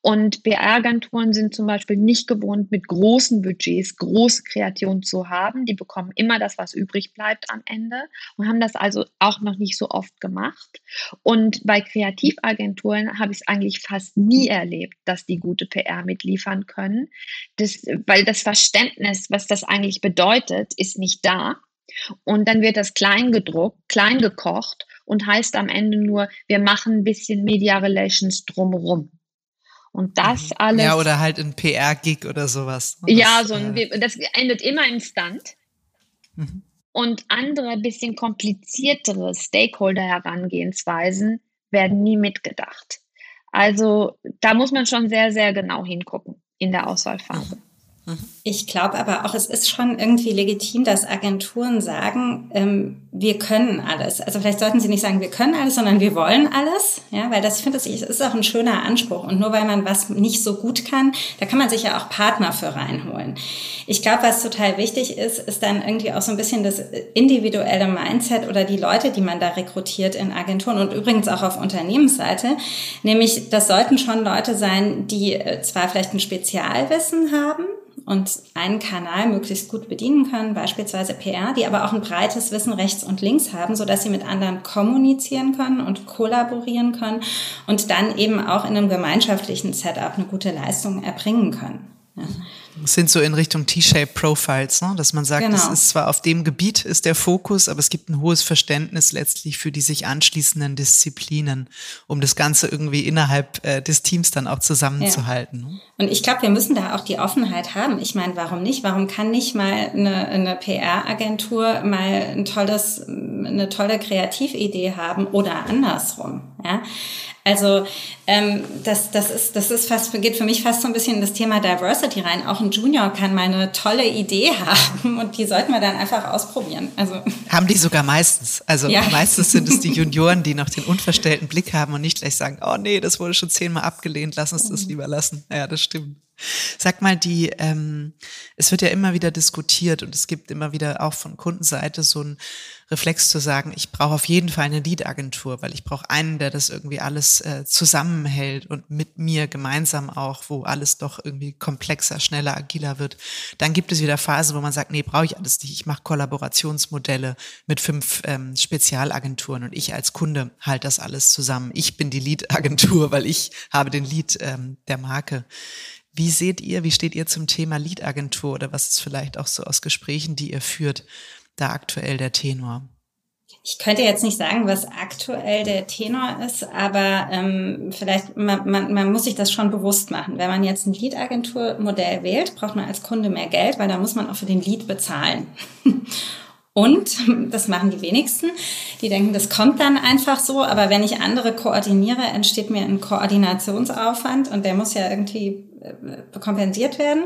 S3: Und PR-Agenturen sind zum Beispiel nicht gewohnt, mit großen Budgets große Kreation zu haben. Die bekommen immer das, was übrig bleibt am Ende und haben das also auch noch nicht so oft gemacht. Und bei Kreativagenturen habe ich es eigentlich fast nie erlebt, dass die gute PR mitliefern können. Das, weil das Verständnis, was das eigentlich bedeutet, ist nicht da. Und dann wird das klein gedruckt, klein gekocht und heißt am Ende nur, wir machen ein bisschen Media Relations drumherum. Und das mhm. alles.
S2: Ja, oder halt ein PR-Gig oder sowas.
S3: Das, ja, so ein, äh, das endet immer im Stand. Mhm. Und andere, bisschen kompliziertere Stakeholder-Herangehensweisen werden nie mitgedacht. Also da muss man schon sehr, sehr genau hingucken in der Auswahlphase.
S4: Ich glaube aber auch, es ist schon irgendwie legitim, dass Agenturen sagen, ähm, wir können alles. Also vielleicht sollten sie nicht sagen, wir können alles, sondern wir wollen alles. Ja, weil das, ich finde, das ist auch ein schöner Anspruch. Und nur weil man was nicht so gut kann, da kann man sich ja auch Partner für reinholen. Ich glaube, was total wichtig ist, ist dann irgendwie auch so ein bisschen das individuelle Mindset oder die Leute, die man da rekrutiert in Agenturen und übrigens auch auf Unternehmensseite. Nämlich, das sollten schon Leute sein, die äh, zwar vielleicht ein Spezialwissen haben, und einen Kanal möglichst gut bedienen können, beispielsweise PR, die aber auch ein breites Wissen rechts und links haben, so dass sie mit anderen kommunizieren können und kollaborieren können und dann eben auch in einem gemeinschaftlichen Setup eine gute Leistung erbringen können. Ja.
S2: Sind so in Richtung T-Shape Profiles, ne? dass man sagt, genau. es ist zwar auf dem Gebiet ist der Fokus, aber es gibt ein hohes Verständnis letztlich für die sich anschließenden Disziplinen, um das Ganze irgendwie innerhalb äh, des Teams dann auch zusammenzuhalten. Ja.
S4: Ne? Und ich glaube, wir müssen da auch die Offenheit haben. Ich meine, warum nicht? Warum kann nicht mal eine, eine PR-Agentur mal ein tolles, eine tolle Kreatividee haben oder andersrum? Ja? Also ähm, das, das, ist, das ist fast, geht für mich fast so ein bisschen in das Thema Diversity rein. Auch ein Junior kann mal eine tolle Idee haben und die sollten wir dann einfach ausprobieren. Also
S2: haben die sogar meistens. Also ja. meistens sind es die Junioren, die noch den unverstellten Blick haben und nicht gleich sagen, oh nee, das wurde schon zehnmal abgelehnt, lass uns das mhm. lieber lassen. Ja, das stimmt. Sag mal, die, ähm, es wird ja immer wieder diskutiert und es gibt immer wieder auch von Kundenseite so ein Reflex zu sagen, ich brauche auf jeden Fall eine Lead-Agentur, weil ich brauche einen, der das irgendwie alles äh, zusammenhält und mit mir gemeinsam auch, wo alles doch irgendwie komplexer, schneller, agiler wird. Dann gibt es wieder Phasen, wo man sagt, nee, brauche ich alles nicht. Ich mache Kollaborationsmodelle mit fünf ähm, Spezialagenturen und ich als Kunde halte das alles zusammen. Ich bin die Lead-Agentur, weil ich habe den Lead ähm, der Marke. Wie seht ihr, wie steht ihr zum Thema Lead-Agentur oder was ist vielleicht auch so aus Gesprächen, die ihr führt, da aktuell der Tenor?
S4: Ich könnte jetzt nicht sagen, was aktuell der Tenor ist, aber ähm, vielleicht, man, man, man muss sich das schon bewusst machen. Wenn man jetzt ein Lead-Agentur-Modell wählt, braucht man als Kunde mehr Geld, weil da muss man auch für den Lead bezahlen. Und, das machen die wenigsten, die denken, das kommt dann einfach so, aber wenn ich andere koordiniere, entsteht mir ein Koordinationsaufwand und der muss ja irgendwie äh, kompensiert werden.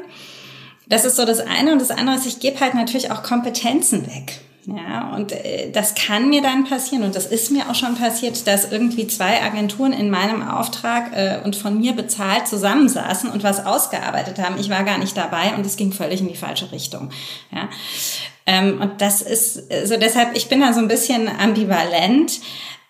S4: Das ist so das eine. Und das andere ist, ich gebe halt natürlich auch Kompetenzen weg. Ja, und äh, das kann mir dann passieren und das ist mir auch schon passiert, dass irgendwie zwei Agenturen in meinem Auftrag äh, und von mir bezahlt zusammensaßen und was ausgearbeitet haben. Ich war gar nicht dabei und es ging völlig in die falsche Richtung. Ja. Ähm, und das ist so also deshalb, ich bin da so ein bisschen ambivalent.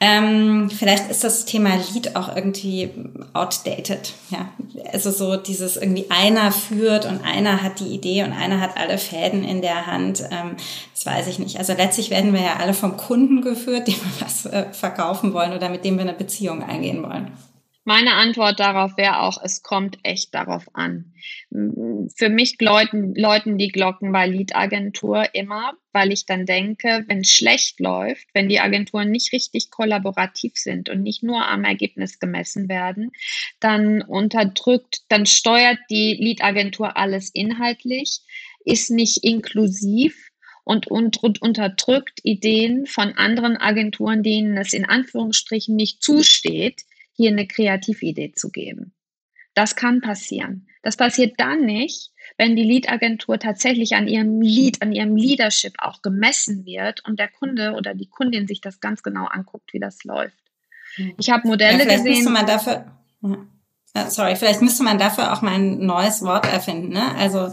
S4: Ähm, vielleicht ist das Thema Lied auch irgendwie outdated. Ja, also so dieses irgendwie einer führt und einer hat die Idee und einer hat alle Fäden in der Hand. Ähm, das weiß ich nicht. Also letztlich werden wir ja alle vom Kunden geführt, dem wir was äh, verkaufen wollen oder mit dem wir eine Beziehung eingehen wollen.
S3: Meine Antwort darauf wäre auch, es kommt echt darauf an. Für mich läuten, läuten die Glocken bei Lead-Agentur immer, weil ich dann denke, wenn es schlecht läuft, wenn die Agenturen nicht richtig kollaborativ sind und nicht nur am Ergebnis gemessen werden, dann unterdrückt, dann steuert die Lead-Agentur alles inhaltlich, ist nicht inklusiv und, unterdrückt Ideen von anderen Agenturen, denen es in Anführungsstrichen nicht zusteht, hier eine Kreatividee zu geben. Das kann passieren. Das passiert dann nicht, wenn die Lead-Agentur tatsächlich an ihrem Lead, an ihrem Leadership auch gemessen wird und der Kunde oder die Kundin sich das ganz genau anguckt, wie das läuft. Hm. Ich habe Modelle ja, gesehen.
S4: Dafür, sorry, vielleicht müsste man dafür auch mal ein neues Wort erfinden. Ne? Also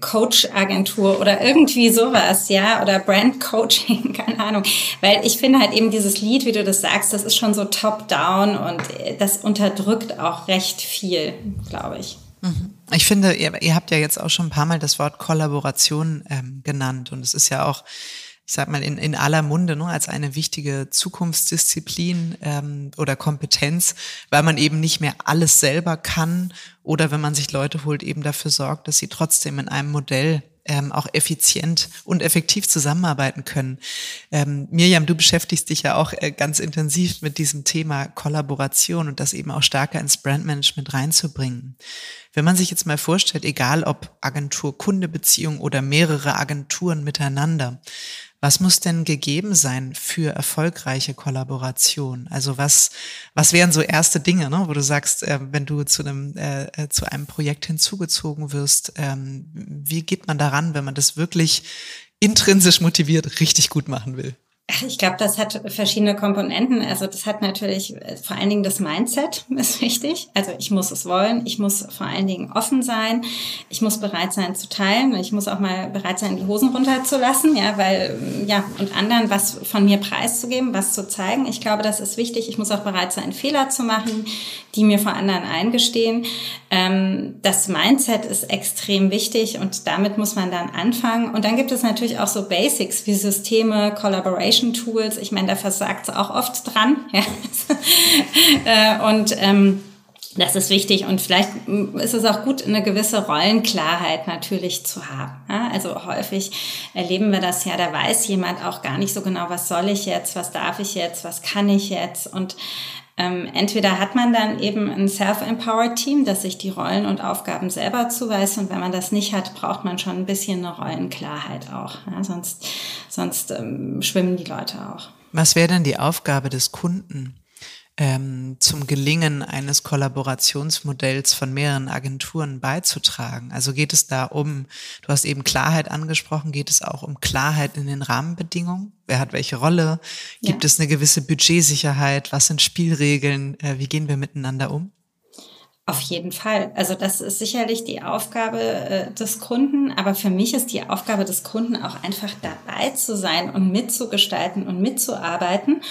S4: Coach-Agentur oder irgendwie sowas, ja, oder Brand-Coaching, keine Ahnung. Weil ich finde halt eben dieses Lied, wie du das sagst, das ist schon so top-down und das unterdrückt auch recht viel, glaube ich.
S2: Mhm. Ich finde, ihr, ihr, habt ja jetzt auch schon ein paar Mal das Wort Kollaboration ähm, genannt und es ist ja auch ich sag mal, in, in aller Munde ne, als eine wichtige Zukunftsdisziplin ähm, oder Kompetenz, weil man eben nicht mehr alles selber kann oder wenn man sich Leute holt, eben dafür sorgt, dass sie trotzdem in einem Modell ähm, auch effizient und effektiv zusammenarbeiten können. Ähm, Mirjam, du beschäftigst dich ja auch äh, ganz intensiv mit diesem Thema Kollaboration und das eben auch stärker ins Brandmanagement reinzubringen. Wenn man sich jetzt mal vorstellt, egal ob Agentur-Kunde-Beziehung oder mehrere Agenturen miteinander, Was muss denn gegeben sein für erfolgreiche Kollaboration? Also was, was wären so erste Dinge, ne, wo du sagst, äh, wenn du zu einem, äh, äh zu einem Projekt hinzugezogen wirst, ähm, wie geht man daran, wenn man das wirklich intrinsisch motiviert richtig gut machen will?
S4: Ich glaube, das hat verschiedene Komponenten. Also das hat natürlich äh, vor allen Dingen das Mindset ist wichtig. Also ich muss es wollen. Ich muss vor allen Dingen offen sein. Ich muss bereit sein zu teilen. Ich muss auch mal bereit sein, die Hosen runterzulassen. Ja, weil, ja, und anderen was von mir preiszugeben, was zu zeigen. Ich glaube, das ist wichtig. Ich muss auch bereit sein, Fehler zu machen, die mir vor anderen eingestehen. Ähm, das Mindset ist extrem wichtig und damit muss man dann anfangen. Und dann gibt es natürlich auch so Basics wie Systeme, Collaboration Collaboration Tools. Ich meine, da versagt es auch oft dran. Äh, und ähm, das ist wichtig und vielleicht ist es auch gut, eine gewisse Rollenklarheit natürlich zu haben. Ja, also häufig erleben wir das ja, da weiß jemand auch gar nicht so genau, was soll ich jetzt, was darf ich jetzt, was kann ich jetzt und ähm, entweder hat man dann eben ein Self-Empowered Team, das sich die Rollen und Aufgaben selber zuweist und wenn man das nicht hat, braucht man schon ein bisschen eine Rollenklarheit auch. Ja, sonst sonst ähm, schwimmen die Leute auch.
S2: Was wäre denn die Aufgabe des Kunden? Ähm, zum Gelingen eines Kollaborationsmodells von mehreren Agenturen beizutragen? Also geht es da um, du hast eben Klarheit angesprochen, geht es auch um Klarheit in den Rahmenbedingungen? Wer hat welche Rolle? Gibt ja. es eine gewisse Budgetsicherheit? Was sind Spielregeln? Äh, wie gehen wir miteinander um?
S4: Auf jeden Fall. Also das ist sicherlich die Aufgabe äh, des Kunden, aber für mich ist die Aufgabe des Kunden auch einfach dabei zu sein und mitzugestalten und mitzuarbeiten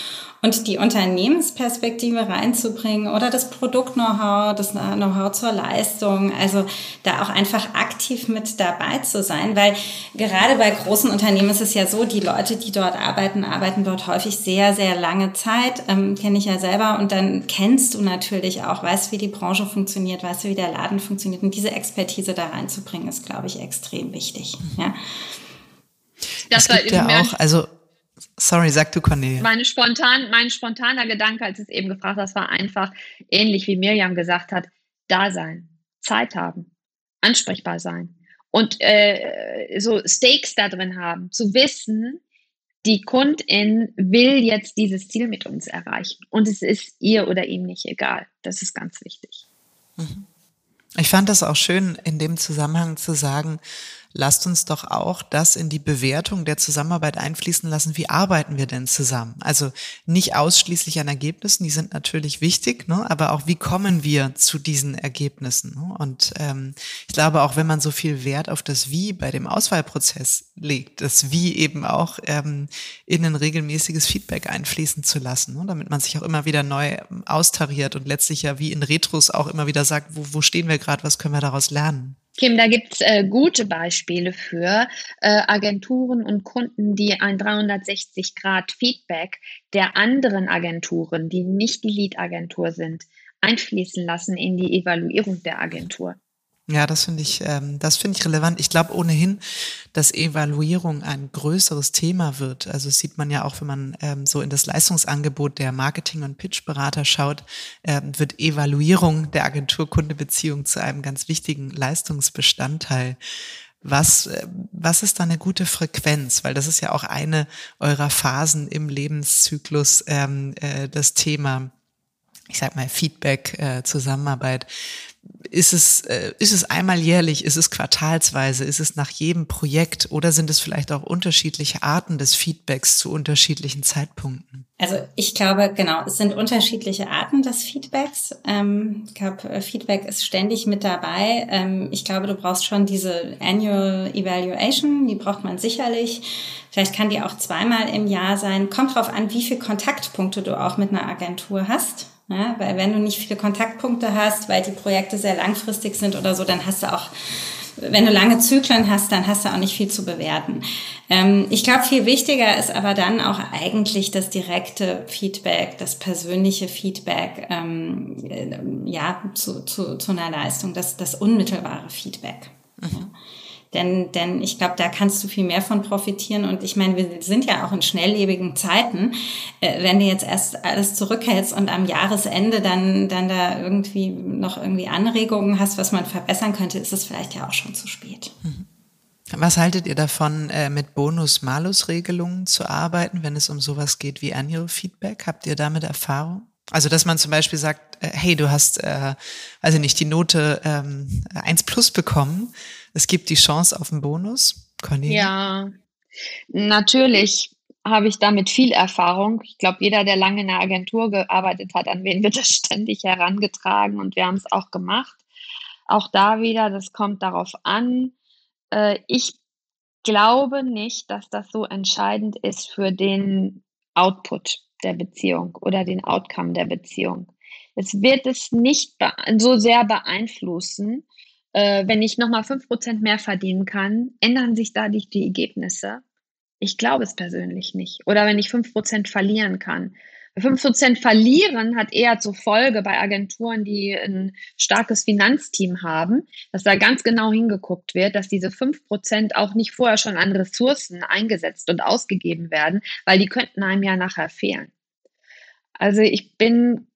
S4: und die Unternehmensperspektive reinzubringen oder das Produkt-Know-how, das Know-how zur Leistung, also da auch einfach aktiv mit dabei zu sein, weil gerade bei großen Unternehmen ist es ja so, die Leute, die dort arbeiten, arbeiten dort häufig sehr, sehr lange Zeit, ähm, kenne ich ja selber und dann kennst du natürlich auch, weißt, wie die Branche funktioniert, weißt du, wie der Laden funktioniert und diese Expertise da reinzubringen, ist, glaube ich, extrem wichtig. Ja.
S2: Das es gibt ja auch, also Sorry, sag du Cornelia.
S3: Meine spontan, mein spontaner Gedanke, als es eben gefragt hast, war einfach ähnlich wie Mirjam gesagt hat, da sein, Zeit haben, ansprechbar sein und äh, so Stakes da drin haben, zu wissen, die Kundin will jetzt dieses Ziel mit uns erreichen und es ist ihr oder ihm nicht egal. Das ist ganz wichtig.
S2: Mhm. Ich fand das auch schön, in dem Zusammenhang zu sagen, lasst uns doch auch das in die Bewertung der Zusammenarbeit einfließen lassen. Wie arbeiten wir denn zusammen? Also nicht ausschließlich an Ergebnissen, die sind natürlich wichtig, ne? aber auch wie kommen wir zu diesen Ergebnissen? Ne? Und ähm, ich glaube, auch wenn man so viel Wert auf das Wie bei dem Auswahlprozess legt, das Wie eben auch ähm, in ein regelmäßiges Feedback einfließen zu lassen, ne? damit man sich auch immer wieder neu austariert und letztlich ja wie in Retros auch immer wieder sagt, wo, wo stehen wir gerade, was können wir daraus lernen?
S3: Kim, da gibt's äh, gute Beispiele für äh, Agenturen und Kunden, die ein 360-Grad-Feedback der anderen Agenturen, die nicht die Lead-Agentur sind, einfließen lassen in die Evaluierung der Agentur.
S2: Ja, das finde ich, ähm, das finde ich relevant. Ich glaube ohnehin, dass Evaluierung ein größeres Thema wird. Also das sieht man ja auch, wenn man ähm, so in das Leistungsangebot der Marketing- und Pitchberater schaut, ähm, wird Evaluierung der Agentur-Kunde-Beziehung zu einem ganz wichtigen Leistungsbestandteil. Was, äh, was ist da eine gute Frequenz? Weil das ist ja auch eine eurer Phasen im Lebenszyklus, ähm, äh, das Thema ich sag mal, Feedback, äh, Zusammenarbeit ist es, äh, ist es einmal jährlich, ist es quartalsweise, ist es nach jedem Projekt oder sind es vielleicht auch unterschiedliche Arten des Feedbacks zu unterschiedlichen Zeitpunkten?
S4: Also ich glaube, genau, es sind unterschiedliche Arten des Feedbacks. Ähm, ich glaube, äh, Feedback ist ständig mit dabei. Ähm, ich glaube, du brauchst schon diese Annual Evaluation, die braucht man sicherlich. Vielleicht kann die auch zweimal im Jahr sein. Kommt drauf an, wie viele Kontaktpunkte du auch mit einer Agentur hast. Ja, weil wenn du nicht viele Kontaktpunkte hast, weil die Projekte sehr langfristig sind oder so, dann hast du auch, wenn du lange Zyklen hast, dann hast du auch nicht viel zu bewerten. Ähm, ich glaube, viel wichtiger ist aber dann auch eigentlich das direkte Feedback, das persönliche Feedback, ähm, äh, ja, zu, zu, zu einer Leistung, das, das unmittelbare Feedback. Mhm. Ja. Denn, denn ich glaube, da kannst du viel mehr von profitieren. Und ich meine, wir sind ja auch in schnelllebigen Zeiten. Äh, wenn du jetzt erst alles zurückhältst und am Jahresende dann, dann da irgendwie noch irgendwie Anregungen hast, was man verbessern könnte, ist es vielleicht ja auch schon zu spät. Mhm.
S2: Was haltet ihr davon, äh, mit Bonus-Malus-Regelungen zu arbeiten, wenn es um sowas geht wie Annual Feedback? Habt ihr damit Erfahrung? Also, dass man zum Beispiel sagt, äh, hey, du hast, äh, also nicht die Note ähm, 1 plus bekommen. Es gibt die Chance auf einen Bonus.
S3: Cornelia? Ja, natürlich habe ich damit viel Erfahrung. Ich glaube, jeder, der lange in einer Agentur gearbeitet hat, an wen wird das ständig herangetragen und wir haben es auch gemacht. Auch da wieder, das kommt darauf an. Äh, ich glaube nicht, dass das so entscheidend ist für den Output der Beziehung oder den Outcome der Beziehung. Es wird es nicht so sehr beeinflussen. Äh, wenn ich nochmal 5% mehr verdienen kann, ändern sich dadurch die Ergebnisse. Ich glaube es persönlich nicht. Oder wenn ich 5% verlieren kann. 5% verlieren hat eher zur Folge bei Agenturen, die ein starkes Finanzteam haben, dass da ganz genau hingeguckt wird, dass diese 5% auch nicht vorher schon an Ressourcen eingesetzt und ausgegeben werden, weil die könnten einem ja nachher fehlen. Also ich bin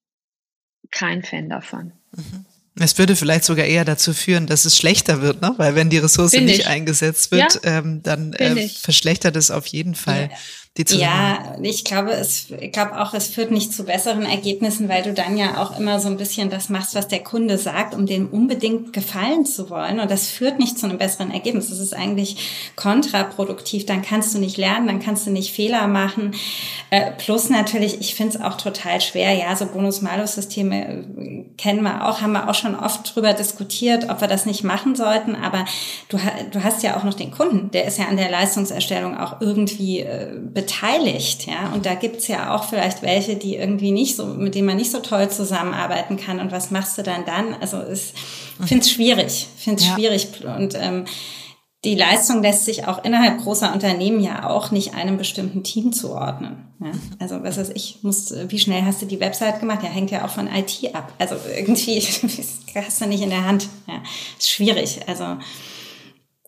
S3: kein Fan davon.
S2: Mhm. Es würde vielleicht sogar eher dazu führen, dass es schlechter wird, ne? weil wenn die Ressource nicht eingesetzt wird, ja? ähm, dann äh, verschlechtert es auf jeden Fall. Ja
S4: die Ja, ich glaube, es, ich glaube auch, es führt nicht zu besseren Ergebnissen, weil du dann ja auch immer so ein bisschen das machst, was der Kunde sagt, um dem unbedingt gefallen zu wollen. Und das führt nicht zu einem besseren Ergebnis. Das ist eigentlich kontraproduktiv. Dann kannst du nicht lernen, dann kannst du nicht Fehler machen. Äh, plus natürlich, ich finde es auch total schwer. Ja, so Bonus-Malus-Systeme äh, kennen wir auch, haben wir auch schon oft drüber diskutiert, ob wir das nicht machen sollten. Aber du, du hast ja auch noch den Kunden, der ist ja an der Leistungserstellung auch irgendwie äh, beteiligt, ja. Und da gibt's ja auch vielleicht welche, die irgendwie nicht so, mit denen man nicht so toll zusammenarbeiten kann. Und was machst du dann dann? Also ich finde es schwierig, finde es ja. schwierig. Und ähm, die Leistung lässt sich auch innerhalb großer Unternehmen ja auch nicht einem bestimmten Team zuordnen. Ja? Also was weiß ich, muss, wie schnell hast du die Website gemacht? Ja, hängt ja auch von IT ab. Also irgendwie hast du nicht in der Hand. Ja, ist schwierig. Also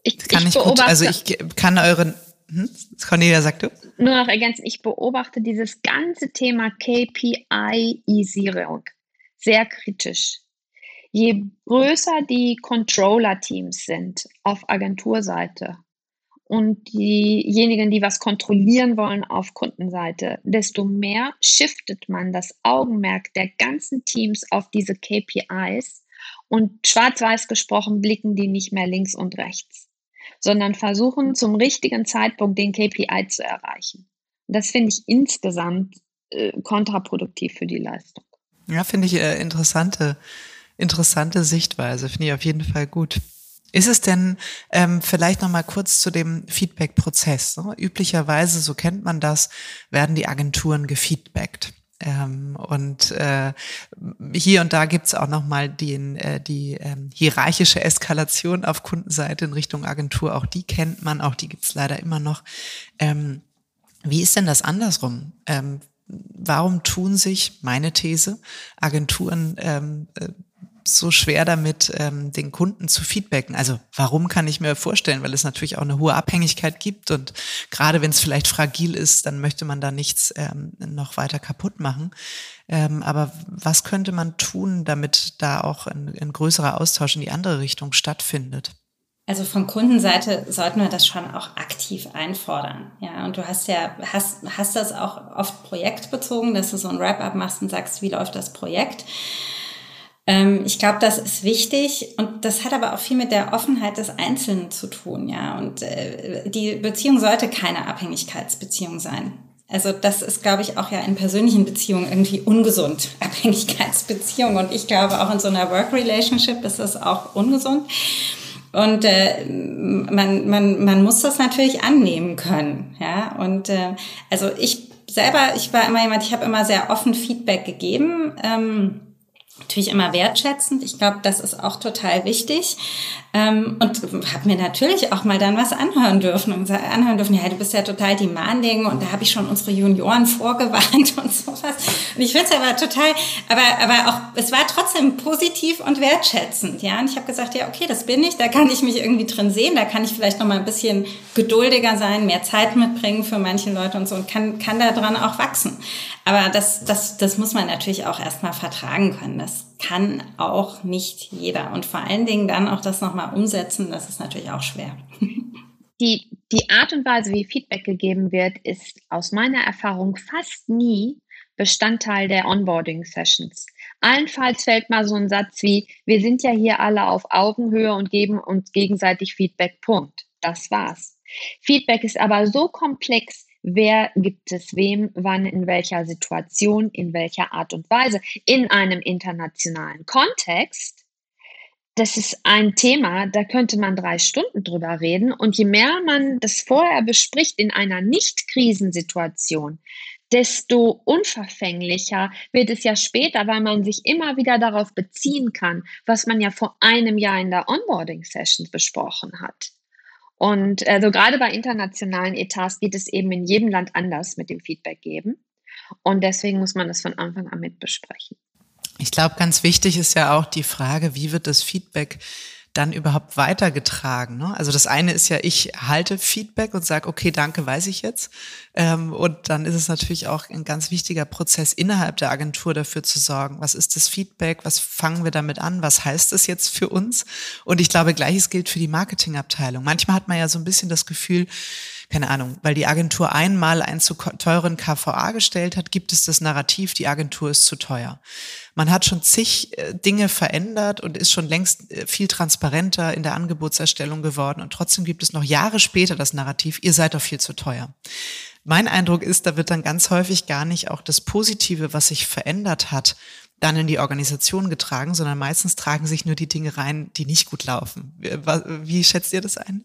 S2: ich kann ich gut, also ich kann euren hm? Cornelia sagt du?
S3: Nur noch ergänzen, ich beobachte dieses ganze Thema KPI-Isierung sehr kritisch. Je größer die Controller-Teams sind auf Agenturseite und diejenigen, die was kontrollieren wollen auf Kundenseite, desto mehr shiftet man das Augenmerk der ganzen Teams auf diese KPIs und schwarz-weiß gesprochen blicken die nicht mehr links und rechts sondern versuchen zum richtigen Zeitpunkt den KPI zu erreichen. das finde ich insgesamt äh, kontraproduktiv für die Leistung.
S2: Ja, finde ich äh, interessante, interessante Sichtweise. Finde ich auf jeden Fall gut. Ist es denn ähm, vielleicht noch mal kurz zu dem Feedback-Prozess? Ne? Üblicherweise, so kennt man das, werden die Agenturen gefeedbackt. Ähm, und äh, hier und da gibt's auch nochmal den, äh, die ähm, hierarchische Eskalation auf Kundenseite in Richtung Agentur. Auch die kennt man, auch die gibt's leider immer noch. Ähm, wie ist denn das andersrum? Ähm, warum tun sich, meine These, Agenturen ähm, äh, so schwer damit, ähm, den Kunden zu feedbacken? Also warum kann ich mir vorstellen? Weil es natürlich auch eine hohe Abhängigkeit gibt und gerade wenn es vielleicht fragil ist, dann möchte man da nichts ähm, noch weiter kaputt machen. Ähm, aber was könnte man tun, damit da auch ein, ein größerer Austausch in die andere Richtung stattfindet?
S4: Also von Kundenseite sollten wir das schon auch aktiv einfordern. Ja, und du hast ja, hast, hast das auch oft projektbezogen, dass du so ein Wrap-up machst und sagst, wie läuft das Projekt? Ähm, ich glaube, das ist wichtig und das hat aber auch viel mit der Offenheit des Einzelnen zu tun, ja. Und äh, die Beziehung sollte keine Abhängigkeitsbeziehung sein. Also das ist, glaube ich, auch ja in persönlichen Beziehungen irgendwie ungesund, Abhängigkeitsbeziehung. Und ich glaube, auch in so einer Work-Relationship ist das auch ungesund. Und äh, man, man, man muss das natürlich annehmen können. Ja, und äh, also ich selber, ich war immer jemand, ich habe immer sehr offen Feedback gegeben. Ähm, natürlich immer wertschätzend. Ich glaube, das ist auch total wichtig. Ähm, und habe mir natürlich auch mal dann was anhören dürfen und anhören dürfen, ja, du bist ja total demanding und da habe ich schon unsere Junioren vorgewarnt und sowas. Und ich finde es aber total, aber, aber auch, es war trotzdem positiv und wertschätzend, ja. Und ich habe gesagt, ja, okay, das bin ich, da kann ich mich irgendwie drin sehen, da kann ich vielleicht noch mal ein bisschen geduldiger sein, mehr Zeit mitbringen für manche Leute und so und kann, kann da dran auch wachsen. Aber das, das, das muss man natürlich auch erstmal vertragen können. Das kann auch nicht jeder. Und vor allen Dingen dann auch das nochmal umsetzen, das ist natürlich auch schwer.
S3: die, die Art und Weise, wie Feedback gegeben wird, ist aus meiner Erfahrung fast nie Bestandteil der Onboarding-Sessions. Allenfalls fällt mal so ein Satz wie, wir sind ja hier alle auf Augenhöhe und geben uns gegenseitig Feedback, Punkt. Das war's. Feedback ist aber so komplex, wer gibt es wem, wann, in welcher Situation, in welcher Art und Weise, in einem internationalen Kontext. Das ist ein Thema, da könnte man drei Stunden drüber reden. Und je mehr man das vorher bespricht in einer Nicht-Krisensituation, desto unverfänglicher wird es ja später, weil man sich immer wieder darauf beziehen kann, was man ja vor einem Jahr in der Onboarding-Session besprochen hat. Und also gerade bei internationalen Etats geht es eben in jedem Land anders mit dem Feedback geben. Und deswegen muss man das von Anfang an mit besprechen.
S2: Ich glaube, ganz wichtig ist ja auch die Frage, wie wird das Feedback dann überhaupt weitergetragen? Ne? Also das eine ist ja, ich halte Feedback und sage, okay, danke, weiß ich jetzt. Ähm, und dann ist es natürlich auch ein ganz wichtiger Prozess innerhalb der Agentur dafür zu sorgen, was ist das Feedback, was fangen wir damit an, was heißt das jetzt für uns? Und ich glaube, gleiches gilt für die Marketingabteilung. Manchmal hat man ja so ein bisschen das Gefühl, keine Ahnung, weil die Agentur einmal einen zu teuren KVA gestellt hat, gibt es das Narrativ, die Agentur ist zu teuer. Man hat schon zig äh, Dinge verändert und ist schon längst äh, viel transparenter in der Angebotserstellung geworden und trotzdem gibt es noch Jahre später das Narrativ, ihr seid doch viel zu teuer. Mein Eindruck ist, da wird dann ganz häufig gar nicht auch das Positive, was sich verändert hat, dann in die Organisation getragen, sondern meistens tragen sich nur die Dinge rein, die nicht gut laufen. Wie, wie schätzt ihr das ein?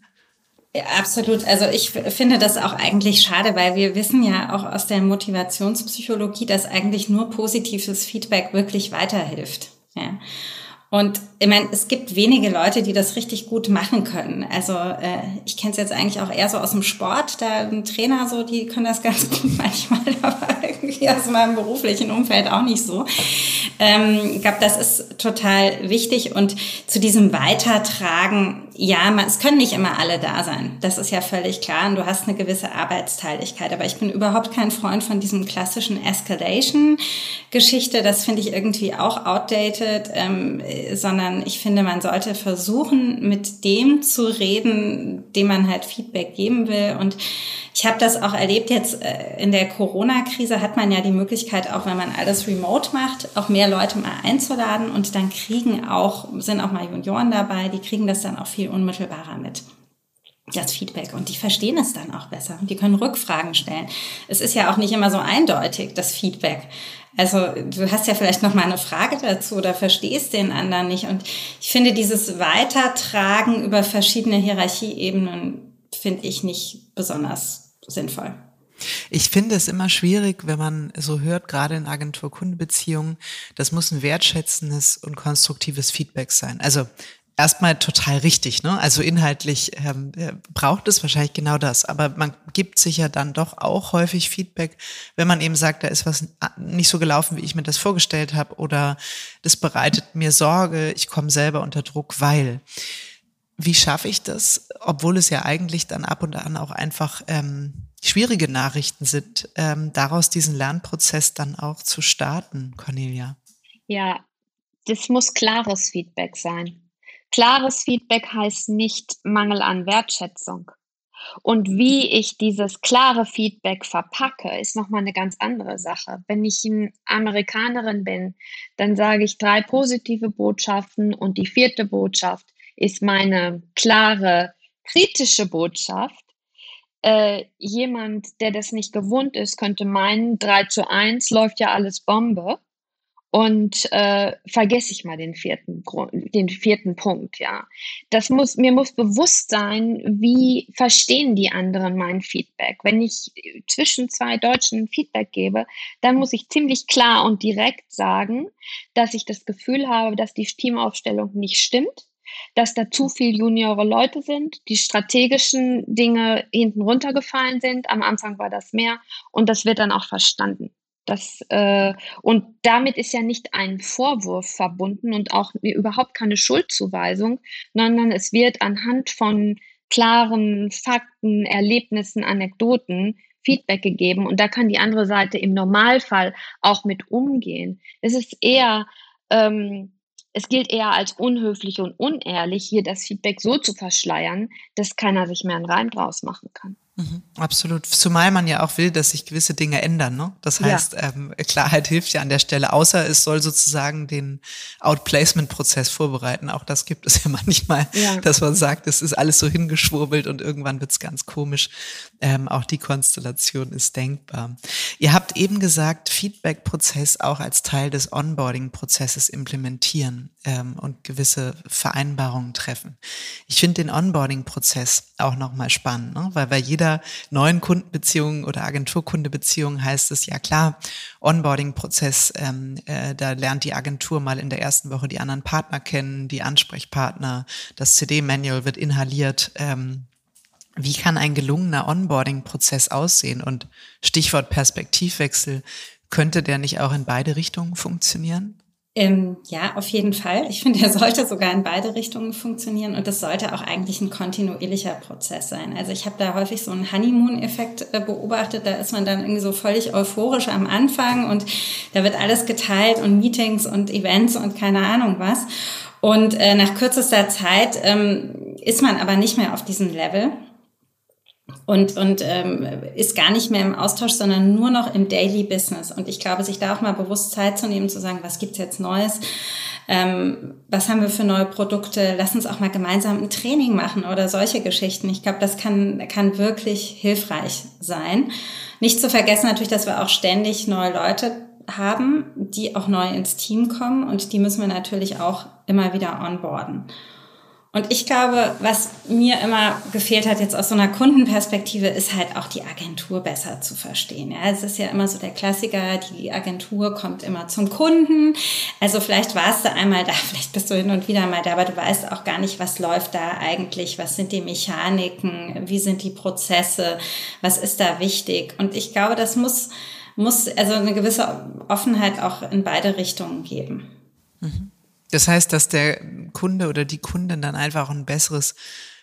S4: Ja, absolut. Also ich finde das auch eigentlich schade, weil wir wissen ja auch aus der Motivationspsychologie, dass eigentlich nur positives Feedback wirklich weiterhilft. Ja. Und ich meine, es gibt wenige Leute, die das richtig gut machen können. Also äh, ich kenne es jetzt eigentlich auch eher so aus dem Sport. Da ein Trainer so, die können das ganz gut manchmal, aber irgendwie aus meinem beruflichen Umfeld auch nicht so. Ähm, ich glaube, das ist total wichtig. Und zu diesem Weitertragen, ja, man, es können nicht immer alle da sein. Das ist ja völlig klar. Und du hast eine gewisse Arbeitsteiligkeit. Aber ich bin überhaupt kein Freund von diesem klassischen Escalation-Geschichte. Das finde ich irgendwie auch outdated, ähm, sondern ich finde, man sollte versuchen, mit dem zu reden, dem man halt Feedback geben will. Und ich habe das auch erlebt jetzt äh, in der Corona-Krise hat man ja die Möglichkeit, auch wenn man alles remote macht, auch mehr Leute mal einzuladen und dann kriegen auch, sind auch mal Junioren dabei, die kriegen das dann auch viel unmittelbarer mit das Feedback und die verstehen es dann auch besser die können Rückfragen stellen. Es ist ja auch nicht immer so eindeutig, das Feedback. Also du hast ja vielleicht noch mal eine Frage dazu oder verstehst den anderen nicht. Und ich finde dieses Weitertragen über verschiedene Hierarchieebenen finde ich nicht besonders sinnvoll.
S2: Ich finde es immer schwierig, wenn man so hört, gerade in Agentur-Kundenbeziehungen, das muss ein wertschätzendes und konstruktives Feedback sein. Also erstmal total richtig, ne? Also inhaltlich ähm, äh, braucht es wahrscheinlich genau das, aber man gibt sich ja dann doch auch häufig Feedback, wenn man eben sagt, da ist was nicht so gelaufen, wie ich mir das vorgestellt habe, oder das bereitet mir Sorge, ich komme selber unter Druck, weil wie schaffe ich das, obwohl es ja eigentlich dann ab und an auch einfach ähm, schwierige Nachrichten sind, ähm, daraus diesen Lernprozess dann auch zu starten, Cornelia?
S3: Ja, das muss klares Feedback sein. Klares Feedback heißt nicht Mangel an Wertschätzung. Und wie ich dieses klare Feedback verpacke, ist nochmal eine ganz andere Sache. Wenn ich eine Amerikanerin bin, dann sage ich drei positive Botschaften und die vierte Botschaft ist meine klare kritische Botschaft. Äh, jemand, der das nicht gewohnt ist, könnte meinen, 3 zu 1 läuft ja alles Bombe. Und äh, vergesse ich mal den vierten, den vierten Punkt, ja. Das muss, mir muss bewusst sein, wie verstehen die anderen mein Feedback. Wenn ich zwischen zwei Deutschen Feedback gebe, dann muss ich ziemlich klar und direkt sagen, dass ich das Gefühl habe, dass die Teamaufstellung nicht stimmt dass da zu viel juniore Leute sind, die strategischen Dinge hinten runtergefallen sind. Am Anfang war das mehr und das wird dann auch verstanden. Das, äh, und damit ist ja nicht ein Vorwurf verbunden und auch überhaupt keine Schuldzuweisung, sondern es wird anhand von klaren Fakten, Erlebnissen, Anekdoten Feedback gegeben und da kann die andere Seite im Normalfall auch mit umgehen. Es ist eher ähm, es gilt eher als unhöflich und unehrlich, hier das Feedback so zu verschleiern, dass keiner sich mehr einen Reim draus machen kann.
S2: Mhm, absolut. Zumal man ja auch will, dass sich gewisse Dinge ändern. Ne? Das heißt, ja. ähm, Klarheit hilft ja an der Stelle, außer es soll sozusagen den Outplacement-Prozess vorbereiten. Auch das gibt es ja manchmal, ja. dass man sagt, es ist alles so hingeschwurbelt und irgendwann wird's ganz komisch. Ähm, auch die Konstellation ist denkbar. Ihr habt eben gesagt, Feedback-Prozess auch als Teil des Onboarding-Prozesses implementieren ähm, und gewisse Vereinbarungen treffen. Ich finde den Onboarding-Prozess auch nochmal spannend, ne? weil bei jeder neuen Kundenbeziehung oder Agenturkundebeziehung heißt es ja klar, Onboarding-Prozess, ähm, äh, da lernt die Agentur mal in der ersten Woche die anderen Partner kennen, die Ansprechpartner, das CD-Manual wird inhaliert. Ähm, wie kann ein gelungener Onboarding-Prozess aussehen? Und Stichwort Perspektivwechsel, könnte der nicht auch in beide Richtungen funktionieren?
S4: Ähm, ja, auf jeden Fall. Ich finde, er sollte sogar in beide Richtungen funktionieren und das sollte auch eigentlich ein kontinuierlicher Prozess sein. Also ich habe da häufig so einen Honeymoon-Effekt äh, beobachtet. Da ist man dann irgendwie so völlig euphorisch am Anfang und da wird alles geteilt und Meetings und Events und keine Ahnung was. Und äh, nach kürzester Zeit ähm, ist man aber nicht mehr auf diesem Level und, und ähm, ist gar nicht mehr im Austausch, sondern nur noch im Daily Business. Und ich glaube, sich da auch mal bewusst Zeit zu nehmen, zu sagen, was gibt's jetzt Neues? Ähm, was haben wir für neue Produkte? Lass uns auch mal gemeinsam ein Training machen oder solche Geschichten. Ich glaube, das kann, kann wirklich hilfreich sein. Nicht zu vergessen natürlich, dass wir auch ständig neue Leute haben, die auch neu ins Team kommen und die müssen wir natürlich auch immer wieder onboarden. Und ich glaube, was mir immer gefehlt hat jetzt aus so einer Kundenperspektive, ist halt auch die Agentur besser zu verstehen. Ja, es ist ja immer so der Klassiker, die Agentur kommt immer zum Kunden. Also vielleicht warst du einmal da, vielleicht bist du hin und wieder mal da, aber du weißt auch gar nicht, was läuft da eigentlich, was sind die Mechaniken, wie sind die Prozesse, was ist da wichtig. Und ich glaube, das muss, muss also eine gewisse Offenheit auch in beide Richtungen geben.
S2: Mhm. Das heißt, dass der Kunde oder die Kundin dann einfach ein besseres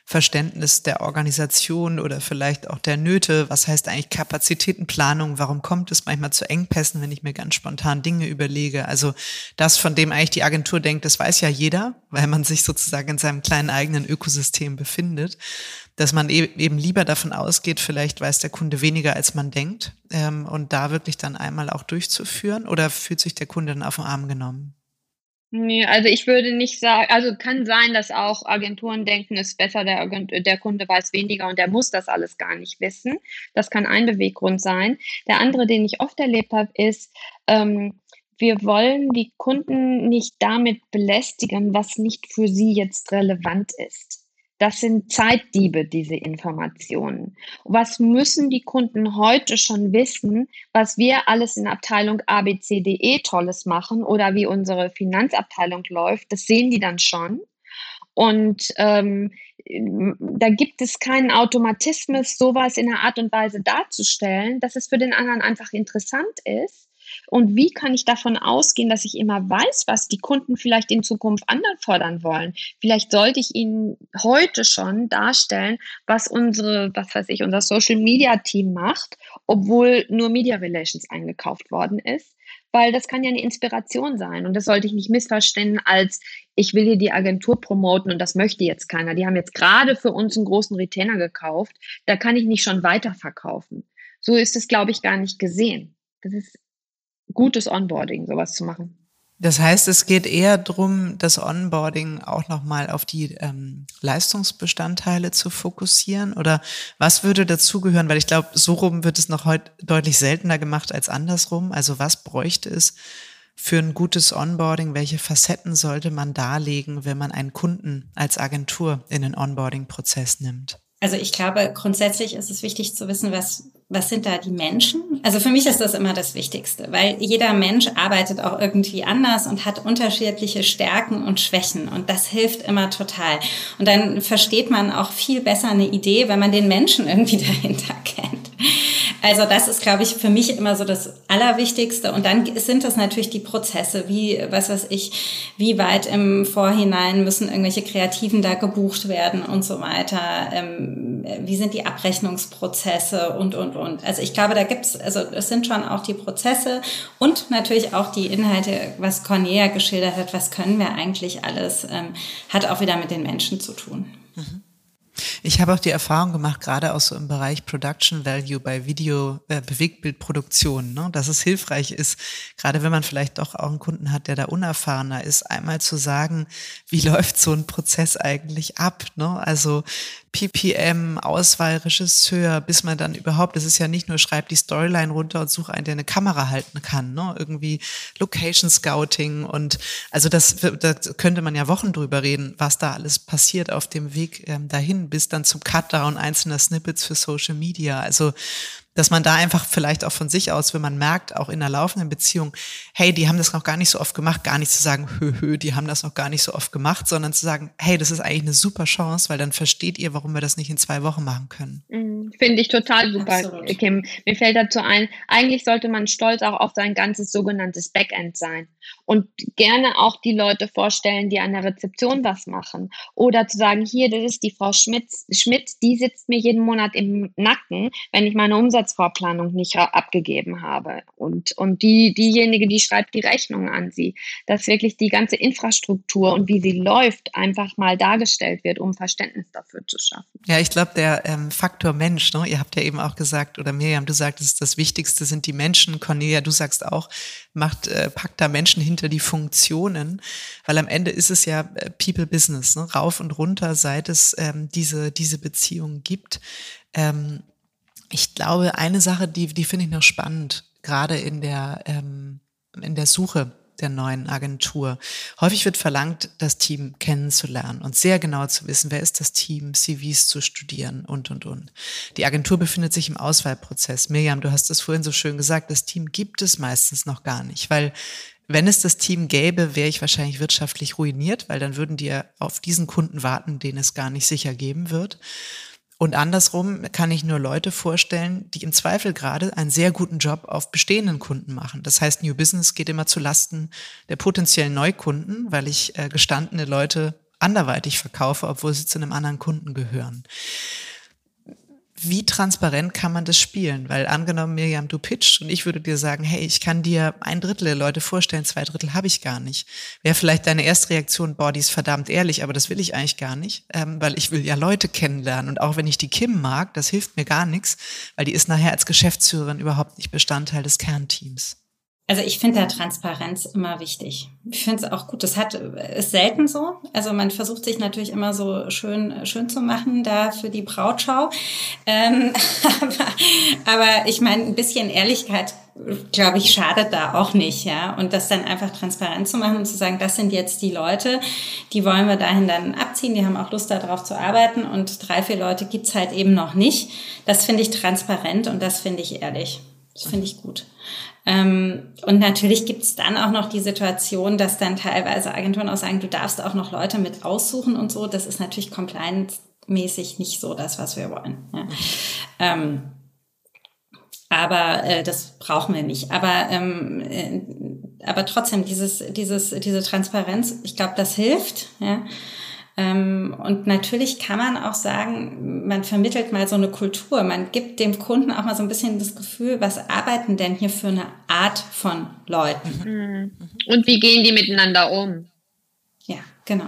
S2: Verständnis der Organisation oder vielleicht auch der Nöte, was heißt eigentlich Kapazitätenplanung, warum kommt es manchmal zu Engpässen, wenn ich mir ganz spontan Dinge überlege. Also das, von dem eigentlich die Agentur denkt, das weiß ja jeder, weil man sich sozusagen in seinem kleinen eigenen Ökosystem befindet, dass man e-, eben lieber davon ausgeht, vielleicht weiß der Kunde weniger, als man denkt ähm, und da wirklich dann einmal auch durchzuführen oder fühlt sich der Kunde dann auf den Arm genommen?
S3: Nee, also ich würde nicht sagen, also kann sein, dass auch Agenturen denken, es ist besser, der, der Kunde weiß weniger und der muss das alles gar nicht wissen. Das kann ein Beweggrund sein. Der andere, den ich oft erlebt habe, ist, ähm, wir wollen die Kunden nicht damit belästigen, was nicht für sie jetzt relevant ist. Das sind Zeitdiebe, diese Informationen. Was müssen die Kunden heute schon wissen, was wir alles in Abteilung ABCDE Tolles machen oder wie unsere Finanzabteilung läuft? Das sehen die dann schon. Und ähm, da gibt es keinen Automatismus, sowas in einer Art und Weise darzustellen, dass es für den anderen einfach interessant ist und wie kann ich davon ausgehen, dass ich immer weiß, was die Kunden vielleicht in Zukunft anfordern wollen? Vielleicht sollte ich ihnen heute schon darstellen, was unsere, was weiß ich, unser Social Media Team macht, obwohl nur Media Relations eingekauft worden ist weil das kann ja eine Inspiration sein und das sollte ich nicht missverstehen als ich will hier die Agentur promoten und das möchte jetzt keiner. Die haben jetzt gerade für uns einen großen Retainer gekauft, da kann ich nicht schon weiterverkaufen. So ist es, glaube ich, gar nicht gesehen. Das ist gutes Onboarding, sowas zu machen.
S2: Das heißt, es geht eher darum, das Onboarding auch nochmal auf die ähm, Leistungsbestandteile zu fokussieren? Oder was würde dazugehören? Weil ich glaube, so rum wird es noch heute deutlich seltener gemacht als andersrum. Also was bräuchte es für ein gutes Onboarding? Welche Facetten sollte man darlegen, wenn man einen Kunden als Agentur in den Onboarding-Prozess nimmt?
S4: Also ich glaube, grundsätzlich ist es wichtig zu wissen, was, was sind da die Menschen? Also für mich ist das immer das Wichtigste, weil jeder Mensch arbeitet auch irgendwie anders und hat unterschiedliche Stärken und Schwächen und das hilft immer total. Und dann versteht man auch viel besser eine Idee, wenn man den Menschen irgendwie dahinter kennt. Also das ist, glaube ich, für mich immer so das Allerwichtigste. Und dann sind das natürlich die Prozesse, wie, was weiß ich, wie weit im Vorhinein müssen irgendwelche Kreativen da gebucht werden und so weiter. Ähm, wie sind die Abrechnungsprozesse und, und, und. Also ich glaube, da gibt's, also es sind schon auch die Prozesse und natürlich auch die Inhalte, was Cornelia geschildert hat, was können wir eigentlich alles, ähm, hat auch wieder mit den Menschen zu tun. Mhm.
S2: Ich habe auch die Erfahrung gemacht, gerade auch so im Bereich Production Value bei Video, äh, Bewegtbildproduktion, ne, dass es hilfreich ist, gerade wenn man vielleicht doch auch einen Kunden hat, der da unerfahrener ist, einmal zu sagen, wie läuft so ein Prozess eigentlich ab. Ne? Also PPM, Auswahl, Regisseur, bis man dann überhaupt, das ist ja nicht nur schreib die Storyline runter und suche einen, der eine Kamera halten kann, ne? irgendwie Location Scouting und also das, da könnte man ja Wochen drüber reden, was da alles passiert auf dem Weg ähm, dahin, bis dann zum Cutdown einzelner Snippets für Social Media. Also dass man da einfach vielleicht auch von sich aus, wenn man merkt, auch in einer laufenden Beziehung, hey, die haben das noch gar nicht so oft gemacht, gar nicht zu sagen, hö, hö, die haben das noch gar nicht so oft gemacht, sondern zu sagen, hey, das ist eigentlich eine super Chance, weil dann versteht ihr, warum wir das nicht in zwei Wochen machen können.
S3: Mhm, Finde ich total super, Absolut. Kim. Mir fällt dazu ein, eigentlich sollte man stolz auch auf sein ganzes sogenanntes Backend sein und gerne auch die Leute vorstellen, die an der Rezeption was machen. Oder zu sagen, hier, das ist die Frau Schmidt, Schmidt die sitzt mir jeden Monat im Nacken, wenn ich meine Umsatz Umsatzvorplanung nicht abgegeben habe. Und, und die, diejenige, die schreibt die Rechnung an sie, dass wirklich die ganze Infrastruktur und wie sie läuft, einfach mal dargestellt wird, um Verständnis dafür zu schaffen.
S2: Ja, ich glaube, der ähm, Faktor Mensch, ne? ihr habt ja eben auch gesagt, oder Miriam, du sagtest, das Wichtigste sind die Menschen. Cornelia, du sagst auch, macht, äh, packt da Menschen hinter die Funktionen, weil am Ende ist es ja äh, People Business, ne? rauf und runter, seit es ähm, diese, diese Beziehung gibt. Ähm, ich glaube, eine Sache, die, die finde ich noch spannend, gerade in der, ähm, in der Suche der neuen Agentur. Häufig wird verlangt, das Team kennenzulernen und sehr genau zu wissen, wer ist das Team, CVs zu studieren und, und, und. Die Agentur befindet sich im Auswahlprozess. Miriam, du hast es vorhin so schön gesagt, das Team gibt es meistens noch gar nicht, weil wenn es das Team gäbe, wäre ich wahrscheinlich wirtschaftlich ruiniert, weil dann würden die auf diesen Kunden warten, den es gar nicht sicher geben wird. Und andersrum kann ich nur Leute vorstellen, die im Zweifel gerade einen sehr guten Job auf bestehenden Kunden machen. Das heißt, New Business geht immer zu Lasten der potenziellen Neukunden, weil ich äh, gestandene Leute anderweitig verkaufe, obwohl sie zu einem anderen Kunden gehören wie transparent kann man das spielen? Weil angenommen, Miriam, du pitchst und ich würde dir sagen, hey, ich kann dir ein Drittel der Leute vorstellen, zwei Drittel habe ich gar nicht. Wäre vielleicht deine erste Reaktion, boah, die ist verdammt ehrlich, aber das will ich eigentlich gar nicht, ähm, weil ich will ja Leute kennenlernen. Und auch wenn ich die Kim mag, das hilft mir gar nichts, weil die ist nachher als Geschäftsführerin überhaupt nicht Bestandteil des Kernteams.
S4: Also ich finde da Transparenz immer wichtig. Ich finde es auch gut. Das hat ist selten so. Also man versucht sich natürlich immer so schön schön zu machen da für die Brautschau. Ähm, aber, aber ich meine, ein bisschen Ehrlichkeit, glaube ich, schadet da auch nicht, ja. Und das dann einfach transparent zu machen und zu sagen, das sind jetzt die Leute, die wollen wir dahin dann abziehen. Die haben auch Lust darauf zu arbeiten und drei vier Leute gibt's halt eben noch nicht. Das finde ich transparent und das finde ich ehrlich. Das finde ich gut. Ähm, und natürlich gibt es dann auch noch die Situation, dass dann teilweise Agenturen auch sagen, du darfst auch noch Leute mit aussuchen und so. Das ist natürlich compliance-mäßig nicht so das, was wir wollen. Ja. Ähm, aber äh, das brauchen wir nicht. Aber ähm, äh, aber trotzdem dieses dieses diese Transparenz, ich glaube, das hilft. Ja. Ähm, und natürlich kann man auch sagen, man vermittelt mal so eine Kultur. Man gibt dem Kunden auch mal so ein bisschen das Gefühl, was arbeiten denn hier für eine Art von Leuten?
S3: Mhm. Und wie gehen die miteinander um?
S4: Ja, genau.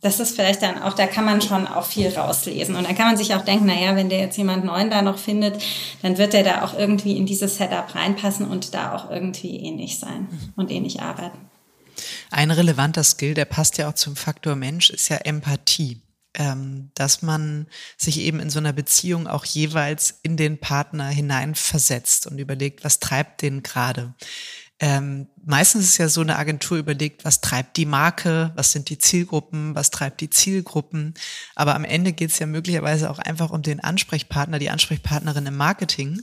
S4: Das ist vielleicht dann auch, da kann man schon auch viel rauslesen. Und dann kann man sich auch denken, naja, wenn der jetzt jemand Neuen da noch findet, dann wird der da auch irgendwie in dieses Setup reinpassen und da auch irgendwie ähnlich sein und ähnlich arbeiten.
S2: Ein relevanter Skill, der passt ja auch zum Faktor Mensch, ist ja Empathie. Ähm, dass man sich eben in so einer Beziehung auch jeweils in den Partner hineinversetzt und überlegt, was treibt den gerade. Ähm, meistens ist ja so eine Agentur überlegt, was treibt die Marke, was sind die Zielgruppen, was treibt die Zielgruppen. Aber am Ende geht es ja möglicherweise auch einfach um den Ansprechpartner, die Ansprechpartnerin im Marketing,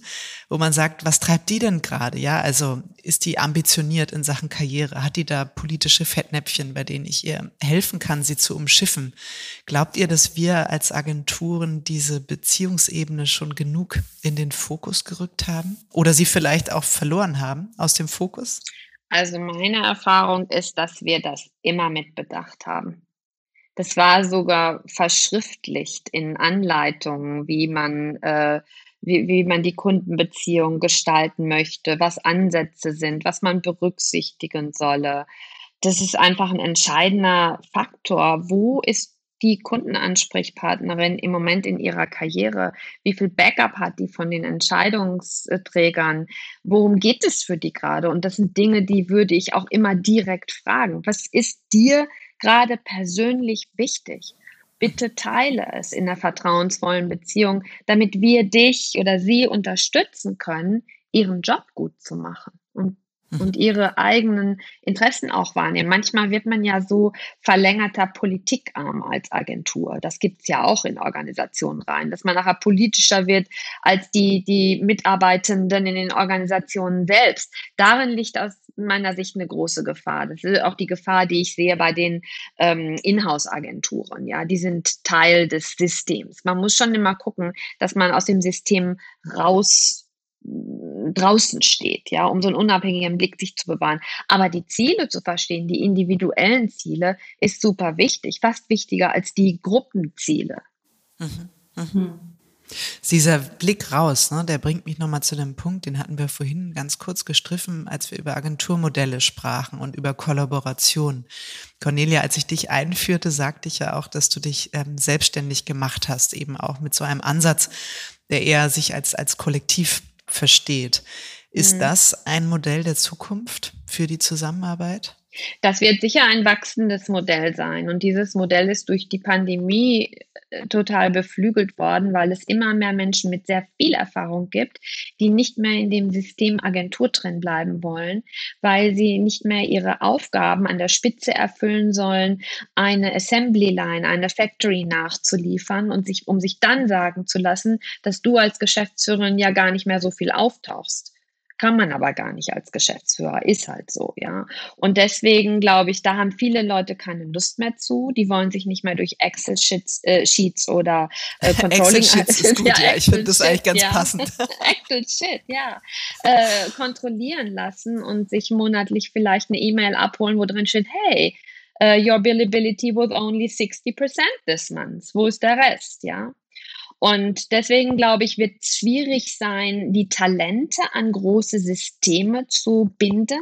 S2: wo man sagt, was treibt die denn gerade? Ja, also ist die ambitioniert in Sachen Karriere? Hat die da politische Fettnäpfchen, bei denen ich ihr helfen kann, sie zu umschiffen? Glaubt ihr, dass wir als Agenturen diese Beziehungsebene schon genug in den Fokus gerückt haben? Oder sie vielleicht auch verloren haben aus dem Fokus?
S3: Also meine Erfahrung ist, dass wir das immer mit bedacht haben. Das war sogar verschriftlicht in Anleitungen, wie man, äh, wie, wie man die Kundenbeziehung gestalten möchte, was Ansätze sind, was man berücksichtigen solle. Das ist einfach ein entscheidender Faktor. Wo ist die Kundenansprechpartnerin im Moment in ihrer Karriere? Wie viel Backup hat die von den Entscheidungsträgern? Worum geht es für die gerade? Und das sind Dinge, die würde ich auch immer direkt fragen. Was ist dir gerade persönlich wichtig? Bitte teile es in einer vertrauensvollen Beziehung, damit wir dich oder sie unterstützen können, ihren Job gut zu machen. Und und ihre eigenen Interessen auch wahrnehmen. Manchmal wird man ja so verlängerter Politikarm als Agentur. Das gibt's ja auch in Organisationen rein, dass man nachher politischer wird als die, die Mitarbeitenden in den Organisationen selbst. Darin liegt aus meiner Sicht eine große Gefahr. Das ist auch die Gefahr, die ich sehe bei den ähm, Inhouse-Agenturen. Ja, die sind Teil des Systems. Man muss schon immer gucken, dass man aus dem System raus draußen steht, ja, um so einen unabhängigen Blick sich zu bewahren. Aber die Ziele zu verstehen, die individuellen Ziele, ist super wichtig, fast wichtiger als die Gruppenziele. Mhm.
S2: Mhm. Dieser Blick raus, ne, der bringt mich nochmal zu dem Punkt, den hatten wir vorhin ganz kurz gestriffen, als wir über Agenturmodelle sprachen und über Kollaboration. Cornelia, als ich dich einführte, sagte ich ja auch, dass du dich ähm, selbstständig gemacht hast, eben auch mit so einem Ansatz, der eher sich als, als Kollektiv versteht. Ist mhm. das ein Modell der Zukunft für die Zusammenarbeit?
S3: Das wird sicher ein wachsendes Modell sein. Und dieses Modell ist durch die Pandemie total beflügelt worden, weil es immer mehr Menschen mit sehr viel Erfahrung gibt, die nicht mehr in dem System Agentur drin bleiben wollen, weil sie nicht mehr ihre Aufgaben an der Spitze erfüllen sollen, eine Assembly Line, eine Factory nachzuliefern und sich, um sich dann sagen zu lassen, dass du als Geschäftsführerin ja gar nicht mehr so viel auftauchst kann man aber gar nicht als Geschäftsführer, ist halt so, ja. Und deswegen glaube ich, da haben viele Leute keine Lust mehr zu. Die wollen sich nicht mehr durch Excel-Sheets äh, Sheets oder äh, Controlling.
S2: Excel-Sheets ist gut, ja, ja ich finde das eigentlich ganz ja. passend.
S3: Excel-Sheet, ja. Äh, kontrollieren lassen und sich monatlich vielleicht eine E-Mail abholen, wo drin steht, hey, uh, your billability was only 60% this month. Wo ist der Rest, ja? Und deswegen glaube ich, wird es schwierig sein, die Talente an große Systeme zu binden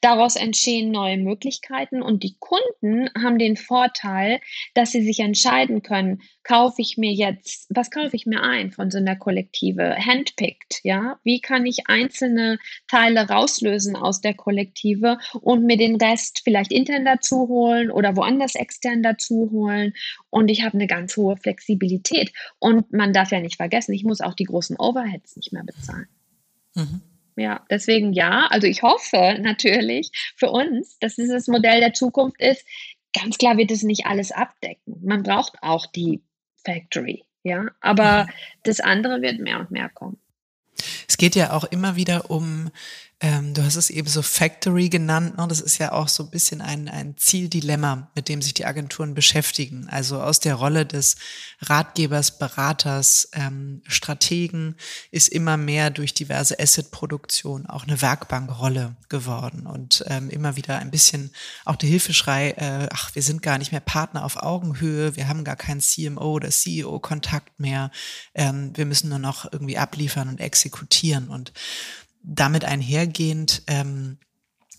S3: Daraus entstehen neue Möglichkeiten und die Kunden haben den Vorteil, dass sie sich entscheiden können, kaufe ich mir jetzt, was kaufe ich mir ein von so einer Kollektive? Handpicked, ja? Wie kann ich einzelne Teile rauslösen aus der Kollektive und mir den Rest vielleicht intern dazu holen oder woanders extern dazu holen? Und ich habe eine ganz hohe Flexibilität. Und man darf ja nicht vergessen, ich muss auch die großen Overheads nicht mehr bezahlen. Mhm. Ja, deswegen ja. Also ich hoffe natürlich für uns, dass dieses Modell der Zukunft ist. Ganz klar wird es nicht alles abdecken. Man braucht auch die Factory, ja. Aber mhm. das andere wird mehr und mehr kommen.
S2: Es geht ja auch immer wieder um ähm, du hast es eben so Factory genannt. Ne? Das ist ja auch so ein bisschen ein, ein Zieldilemma, mit dem sich die Agenturen beschäftigen. Also aus der Rolle des Ratgebers, Beraters, ähm, Strategen ist immer mehr durch diverse Asset-Produktion auch eine Werkbankrolle geworden und ähm, immer wieder ein bisschen auch der Hilfeschrei, äh, ach, wir sind gar nicht mehr Partner auf Augenhöhe, wir haben gar keinen CMO oder CEO-Kontakt mehr, ähm, wir müssen nur noch irgendwie abliefern und exekutieren und damit einhergehend ähm,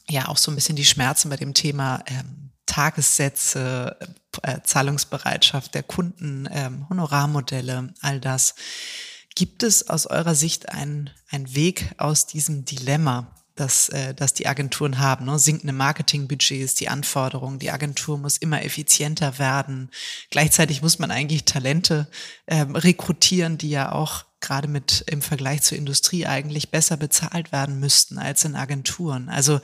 S2: ja auch so ein bisschen die Schmerzen bei dem Thema ähm, Tagessätze, äh, Zahlungsbereitschaft der Kunden, ähm, Honorarmodelle, all das. Gibt es aus eurer Sicht einen Weg aus diesem Dilemma, das, äh, das die Agenturen haben. Ne? Sinkende Marketingbudgets, die Anforderungen, die Agentur muss immer effizienter werden. Gleichzeitig muss man eigentlich Talente ähm, rekrutieren, die ja auch gerade mit im Vergleich zur Industrie eigentlich besser bezahlt werden müssten als in Agenturen. Also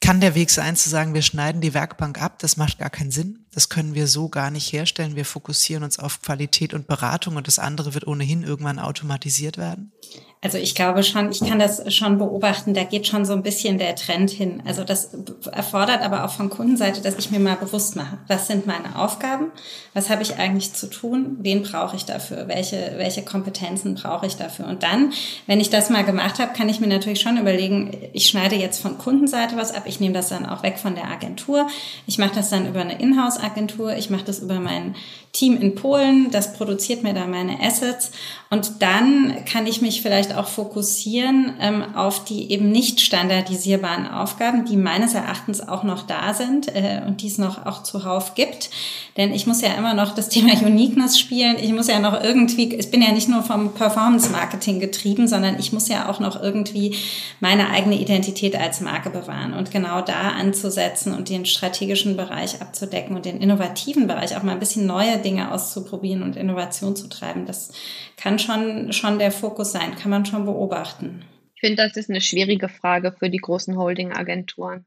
S2: kann der Weg sein zu sagen, wir schneiden die Werkbank ab, das macht gar keinen Sinn. Das können wir so gar nicht herstellen. Wir fokussieren uns auf Qualität und Beratung und das andere wird ohnehin irgendwann automatisiert werden.
S4: Also ich glaube schon, ich kann das schon beobachten, da geht schon so ein bisschen der Trend hin. Also das erfordert aber auch von Kundenseite, dass ich mir mal bewusst mache, was sind meine Aufgaben, was habe ich eigentlich zu tun, wen brauche ich dafür, welche, welche Kompetenzen brauche ich dafür. Und dann, wenn ich das mal gemacht habe, kann ich mir natürlich schon überlegen, ich schneide jetzt von Kundenseite was ab, ich nehme das dann auch weg von der Agentur, ich mache das dann über eine Inhouse-Agentur, ich mache das über mein Team in Polen, das produziert mir da meine Assets und dann kann ich mich vielleicht auch fokussieren ähm, auf die eben nicht standardisierbaren Aufgaben, die meines Erachtens auch noch da sind äh, und die es noch auch zuhauf gibt. Denn ich muss ja immer noch das Thema Uniqueness spielen. Ich muss ja noch irgendwie, ich bin ja nicht nur vom Performance Marketing getrieben, sondern ich muss ja auch noch irgendwie meine eigene Identität als Marke bewahren und genau da anzusetzen und den strategischen Bereich abzudecken und den innovativen Bereich auch mal ein bisschen neue Dinge auszuprobieren und Innovation zu treiben. Das kann schon, schon der Fokus sein, kann man schon beobachten.
S3: Ich finde, das ist eine schwierige Frage für die großen Holding-Agenturen.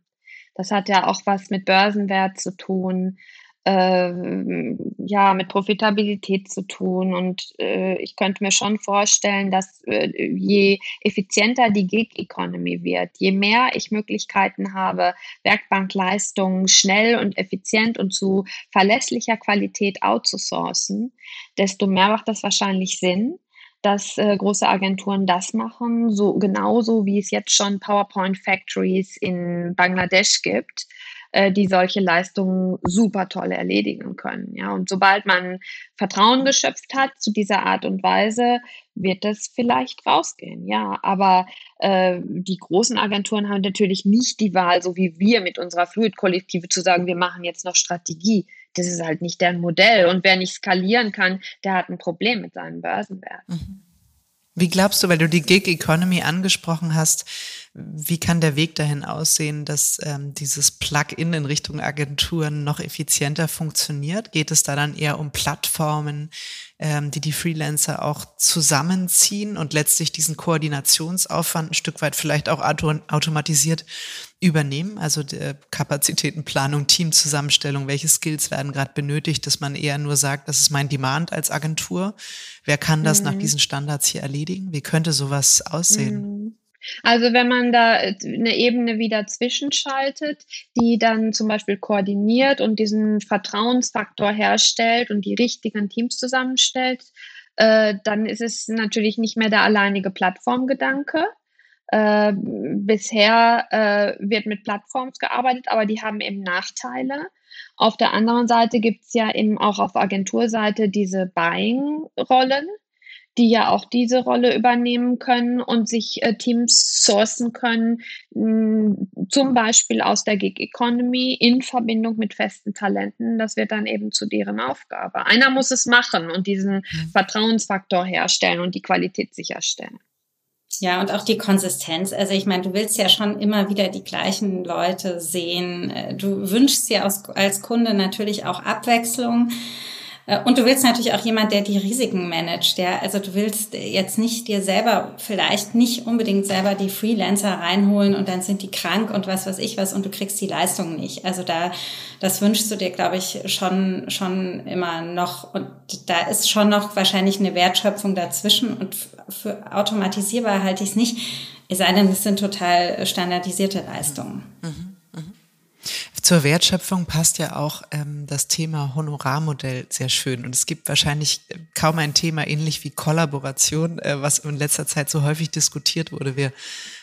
S3: Das hat ja auch was mit Börsenwert zu tun, äh, ja, mit Profitabilität zu tun. Und äh, ich könnte mir schon vorstellen, dass äh, je effizienter die Gig Economy wird, je mehr ich Möglichkeiten habe, Werkbankleistungen schnell und effizient und zu verlässlicher Qualität outzusourcen, desto mehr macht das wahrscheinlich Sinn dass äh, große Agenturen das machen, so genauso wie es jetzt schon PowerPoint Factories in Bangladesch gibt, äh, die solche Leistungen super toll erledigen können. Ja, und sobald man Vertrauen geschöpft hat zu dieser Art und Weise, wird das vielleicht rausgehen. Ja, aber äh, die großen Agenturen haben natürlich nicht die Wahl, so wie wir mit unserer Fluid-Kollektive zu sagen, wir machen jetzt noch Strategie. Das ist halt nicht deren Modell. Und wer nicht skalieren kann, der hat ein Problem mit seinem Börsenwert. Mhm.
S2: Wie glaubst du, weil du die Gig Economy angesprochen hast, wie kann der Weg dahin aussehen, dass ähm, dieses Plug-in in Richtung Agenturen noch effizienter funktioniert? Geht es da dann eher um Plattformen, ähm, die die Freelancer auch zusammenziehen und letztlich diesen Koordinationsaufwand ein Stück weit vielleicht auch auto automatisiert übernehmen? Also Kapazitätenplanung, Teamzusammenstellung, welche Skills werden gerade benötigt, dass man eher nur sagt, das ist mein Demand als Agentur. Wer kann das mhm. nach diesen Standards hier erledigen? Wie könnte sowas aussehen?
S3: Mhm. Also wenn man da eine Ebene wieder zwischenschaltet, die dann zum Beispiel koordiniert und diesen Vertrauensfaktor herstellt und die richtigen Teams zusammenstellt, äh, dann ist es natürlich nicht mehr der alleinige Plattformgedanke. Äh, bisher äh, wird mit Plattforms gearbeitet, aber die haben eben Nachteile. Auf der anderen Seite gibt es ja eben auch auf Agenturseite diese Buying-Rollen die ja auch diese Rolle übernehmen können und sich äh, Teams sourcen können, mh, hm, zum Beispiel aus der Gig Economy in Verbindung mit festen Talenten. Das wird dann eben zu deren Aufgabe. Einer muss es machen und diesen mhm. Vertrauensfaktor herstellen und die Qualität sicherstellen.
S4: Ja, und auch die Konsistenz. Also ich meine, du willst ja schon immer wieder die gleichen Leute sehen. Äh, du wünschst ja als Kunde natürlich auch Abwechslung. Äh, und du willst natürlich auch jemand, der die Risiken managt, der, also du willst jetzt nicht dir selber, vielleicht nicht unbedingt selber die Freelancer reinholen und dann sind die krank und was weiß ich was und du kriegst die Leistung nicht. Also da, das wünschst du dir, glaube ich, schon, schon immer noch. Und da ist schon noch wahrscheinlich eine Wertschöpfung dazwischen und für automatisierbar halte ich es nicht. Es sei denn, es sind total standardisierte Leistungen. Mhm.
S2: Zur Wertschöpfung passt ja auch ähm, das Thema Honorarmodell sehr schön. Und es gibt wahrscheinlich äh, kaum ein Thema ähnlich wie Kollaboration, äh, was in letzter Zeit so häufig diskutiert wurde. Wir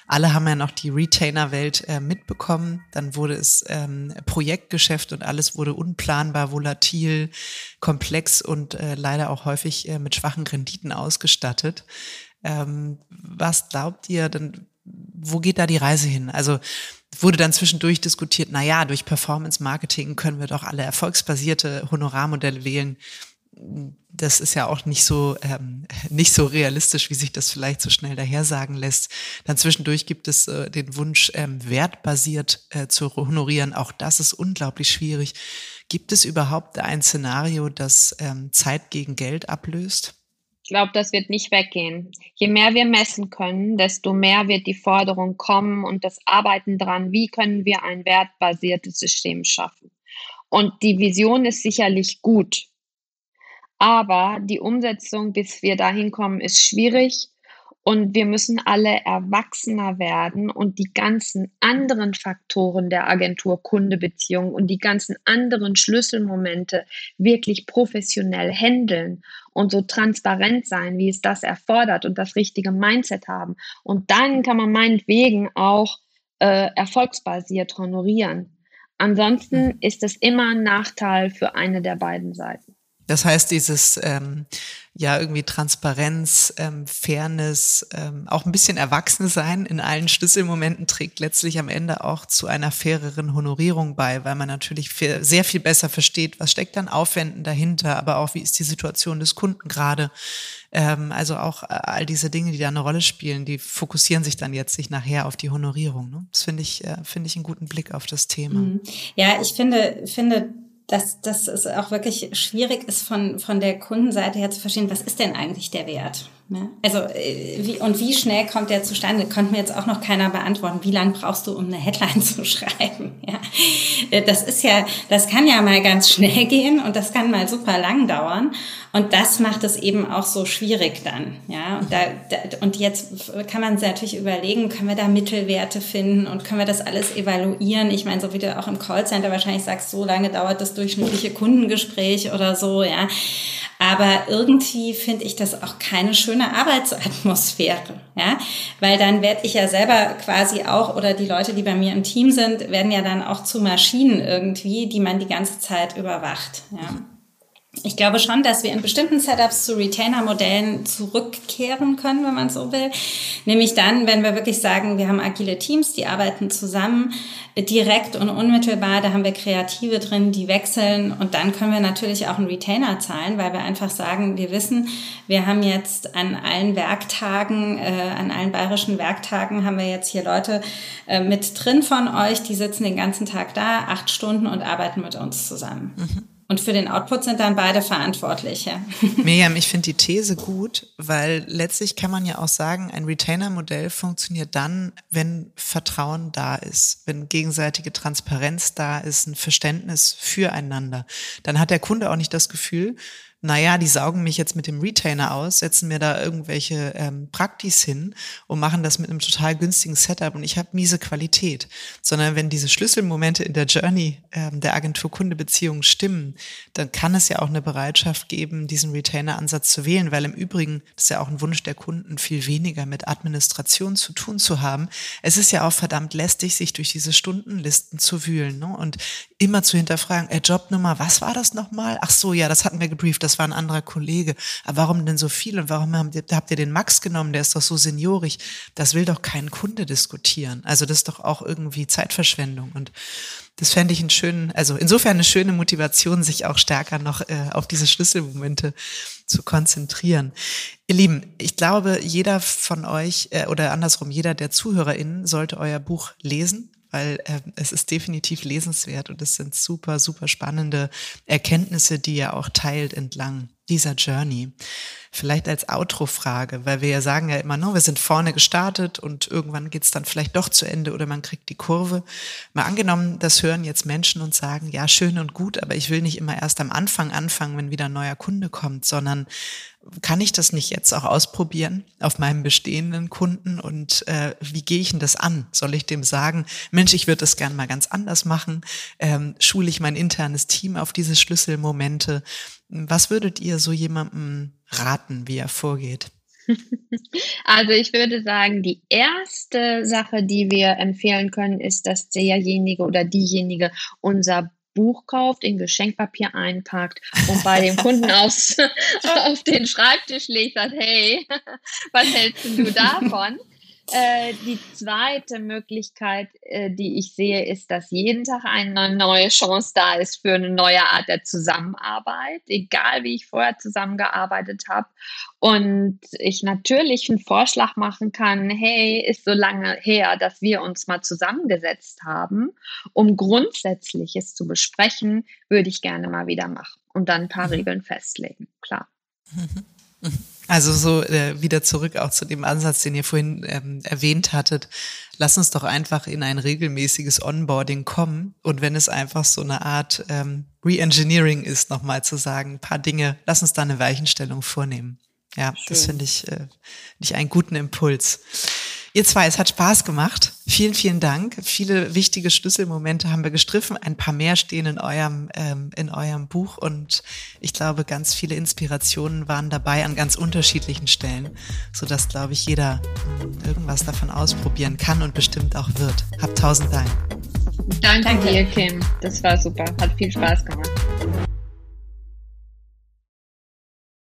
S2: alle haben ja noch die Retainer-Welt äh, mitbekommen. Dann wurde es ähm, Projektgeschäft und alles wurde unplanbar, volatil, komplex und äh, leider auch häufig äh, mit schwachen Renditen ausgestattet. Ähm, was glaubt ihr denn, wo geht da die Reise hin? Also wurde dann zwischendurch diskutiert, na ja, durch Performance Marketing können wir doch alle erfolgsbasierte Honorarmodelle wählen. Das ist ja auch nicht so ähm, nicht so realistisch, wie sich das vielleicht so schnell dahersagen lässt. Dann zwischendurch gibt es äh, den Wunsch, ähm, wertbasiert äh, zu honorieren. Auch das ist unglaublich schwierig. Gibt es überhaupt ein Szenario, das ähm, Zeit gegen Geld ablöst?
S3: Ich glaube, das wird nicht weggehen. Je mehr wir messen können, desto mehr wird die Forderung kommen und das Arbeiten dran, wie können wir ein wertbasiertes System schaffen. Und die Vision ist sicherlich gut. Aber die Umsetzung, bis wir dahin kommen, ist schwierig. Und wir müssen alle erwachsener werden und die ganzen anderen Faktoren der Agentur-Kunde-Beziehung und die ganzen anderen Schlüsselmomente wirklich professionell handeln und so transparent sein, wie es das erfordert und das richtige Mindset haben. Und dann kann man meinetwegen auch äh, erfolgsbasiert honorieren. Ansonsten mhm. ist es immer ein Nachteil für eine der beiden Seiten.
S2: Das heißt, dieses ähm, ja irgendwie Transparenz, ähm, Fairness, ähm, auch ein bisschen erwachsen sein in allen Schlüsselmomenten trägt letztlich am Ende auch zu einer faireren Honorierung bei, weil man natürlich sehr viel besser versteht, was steckt dann Aufwänden dahinter, aber auch wie ist die Situation des Kunden gerade. Ähm, also auch äh, all diese Dinge, die da eine Rolle spielen, die fokussieren sich dann jetzt sich nachher auf die Honorierung. Ne? Das finde ich, äh, finde ich einen guten Blick auf das Thema. Mhm.
S4: Ja, ich finde, finde dass, dass es auch wirklich schwierig ist, von, von der Kundenseite her zu verstehen, was ist denn eigentlich der Wert? Ne? Also äh, wie, und wie schnell kommt der zustande? Konnte mir jetzt auch noch keiner beantworten. Wie lange brauchst du, um eine Headline zu schreiben? Ja, äh, das ist ja, das kann ja mal ganz schnell gehen und das kann mal super lang dauern. Und das macht es eben auch so schwierig dann. Ja, und, da, da, und jetzt kann man sich natürlich überlegen, können wir da Mittelwerte finden und können wir das alles evaluieren? Ich meine, so wie du auch im Callcenter wahrscheinlich sagst, so lange dauert das durchschnittliche Kundengespräch oder so, ja. Aber irgendwie finde ich das auch keine schöne Arbeitsatmosphäre, ja, weil dann werde ich ja selber quasi auch oder die Leute, die bei mir im Team sind, werden ja dann auch zu Maschinen irgendwie, die man die ganze Zeit überwacht, ja. Ich glaube schon, dass wir in bestimmten Setups zu Retainer-Modellen zurückkehren können, wenn man so will. Nämlich dann, wenn wir wirklich sagen, wir haben agile Teams, die arbeiten zusammen, direkt und unmittelbar. Da haben wir Kreative drin, die wechseln. Und dann können wir natürlich auch einen Retainer zahlen, weil wir einfach sagen, wir wissen, wir haben jetzt an allen Werktagen, äh, an allen bayerischen Werktagen haben wir jetzt hier Leute äh, mit drin von euch, die sitzen den ganzen Tag da, acht Stunden und arbeiten mit uns zusammen. Mhm. Und für den Output sind dann beide verantwortlich. Ja.
S2: Miriam, ich finde die These gut, weil letztlich kann man ja auch sagen, ein Retainer-Modell funktioniert dann, wenn Vertrauen da ist, wenn gegenseitige Transparenz da ist, ein Verständnis füreinander. Dann hat der Kunde auch nicht das Gefühl, naja, die saugen mich jetzt mit dem Retainer aus, setzen mir da irgendwelche ähm, Praktis hin und machen das mit einem total günstigen Setup und ich habe miese Qualität. Sondern wenn diese Schlüsselmomente in der Journey ähm, der Agentur-Kunde-Beziehung stimmen, dann kann es ja auch eine Bereitschaft geben, diesen Retainer-Ansatz zu wählen, weil im Übrigen, das ist ja auch ein Wunsch der Kunden, viel weniger mit Administration zu tun zu haben. Es ist ja auch verdammt lästig, sich durch diese Stundenlisten zu wühlen ne? und immer zu hinterfragen, äh, Jobnummer, was war das nochmal? Ach so, ja, das hatten wir gebrieft das war ein anderer Kollege. Aber warum denn so viel und warum habt ihr, den Max genommen? Der ist doch so seniorig. Das will doch kein Kunde diskutieren. Also das ist doch auch irgendwie Zeitverschwendung und das fände ich einen schönen, also insofern eine schöne Motivation, sich auch stärker noch äh, auf diese Schlüsselmomente zu konzentrieren. Ihr Lieben, ich glaube, jeder von euch äh, oder andersrum, jeder der ZuhörerInnen sollte euer Buch lesen weil äh, es ist definitiv lesenswert und es sind super, super spannende Erkenntnisse, die ihr auch teilt entlang dieser Journey. Vielleicht als Outro-Frage, weil wir ja sagen ja immer, no, wir sind vorne gestartet und irgendwann geht's dann vielleicht doch zu Ende oder man kriegt die Kurve. Mal angenommen, das hören jetzt Menschen und sagen, ja, schön und gut, aber ich will nicht immer erst am Anfang anfangen, wenn wieder ein neuer Kunde kommt, sondern kann ich das nicht jetzt auch ausprobieren auf meinem bestehenden Kunden und äh, wie gehe ich denn das an? Soll ich dem sagen, Mensch, ich würde das gerne mal ganz anders machen? Ähm, schule ich mein internes Team auf diese Schlüsselmomente? Was würdet ihr so jemandem raten, wie er vorgeht?
S3: Also ich würde sagen, die erste Sache, die wir empfehlen können, ist, dass derjenige oder diejenige unser Buch kauft, in Geschenkpapier einpackt und bei dem Kunden aufs, auf den Schreibtisch legt, sagt, hey, was hältst du davon? Äh, die zweite Möglichkeit, äh, die ich sehe, ist, dass jeden Tag eine neue Chance da ist für eine neue Art der Zusammenarbeit, egal wie ich vorher zusammengearbeitet habe. Und ich natürlich einen Vorschlag machen kann, hey, ist so lange her, dass wir uns mal zusammengesetzt haben, um Grundsätzliches zu besprechen, würde ich gerne mal wieder machen und dann ein paar mhm. Regeln festlegen, klar.
S2: Also so äh, wieder zurück auch zu dem Ansatz, den ihr vorhin ähm, erwähnt hattet. Lass uns doch einfach in ein regelmäßiges Onboarding kommen und wenn es einfach so eine Art ähm, Reengineering ist, nochmal zu sagen, ein paar Dinge, lass uns da eine Weichenstellung vornehmen. Ja, Schön. das finde ich, äh, ich einen guten Impuls. Ihr zwei, es hat Spaß gemacht. Vielen, vielen Dank. Viele wichtige Schlüsselmomente haben wir gestriffen. Ein paar mehr stehen in eurem, ähm, in eurem Buch und ich glaube, ganz viele Inspirationen waren dabei an ganz unterschiedlichen Stellen, sodass, glaube ich, jeder irgendwas davon ausprobieren kann und bestimmt auch wird. Habt tausend Dank.
S3: Danke, Danke dir, Kim. Das war super. Hat viel Spaß gemacht.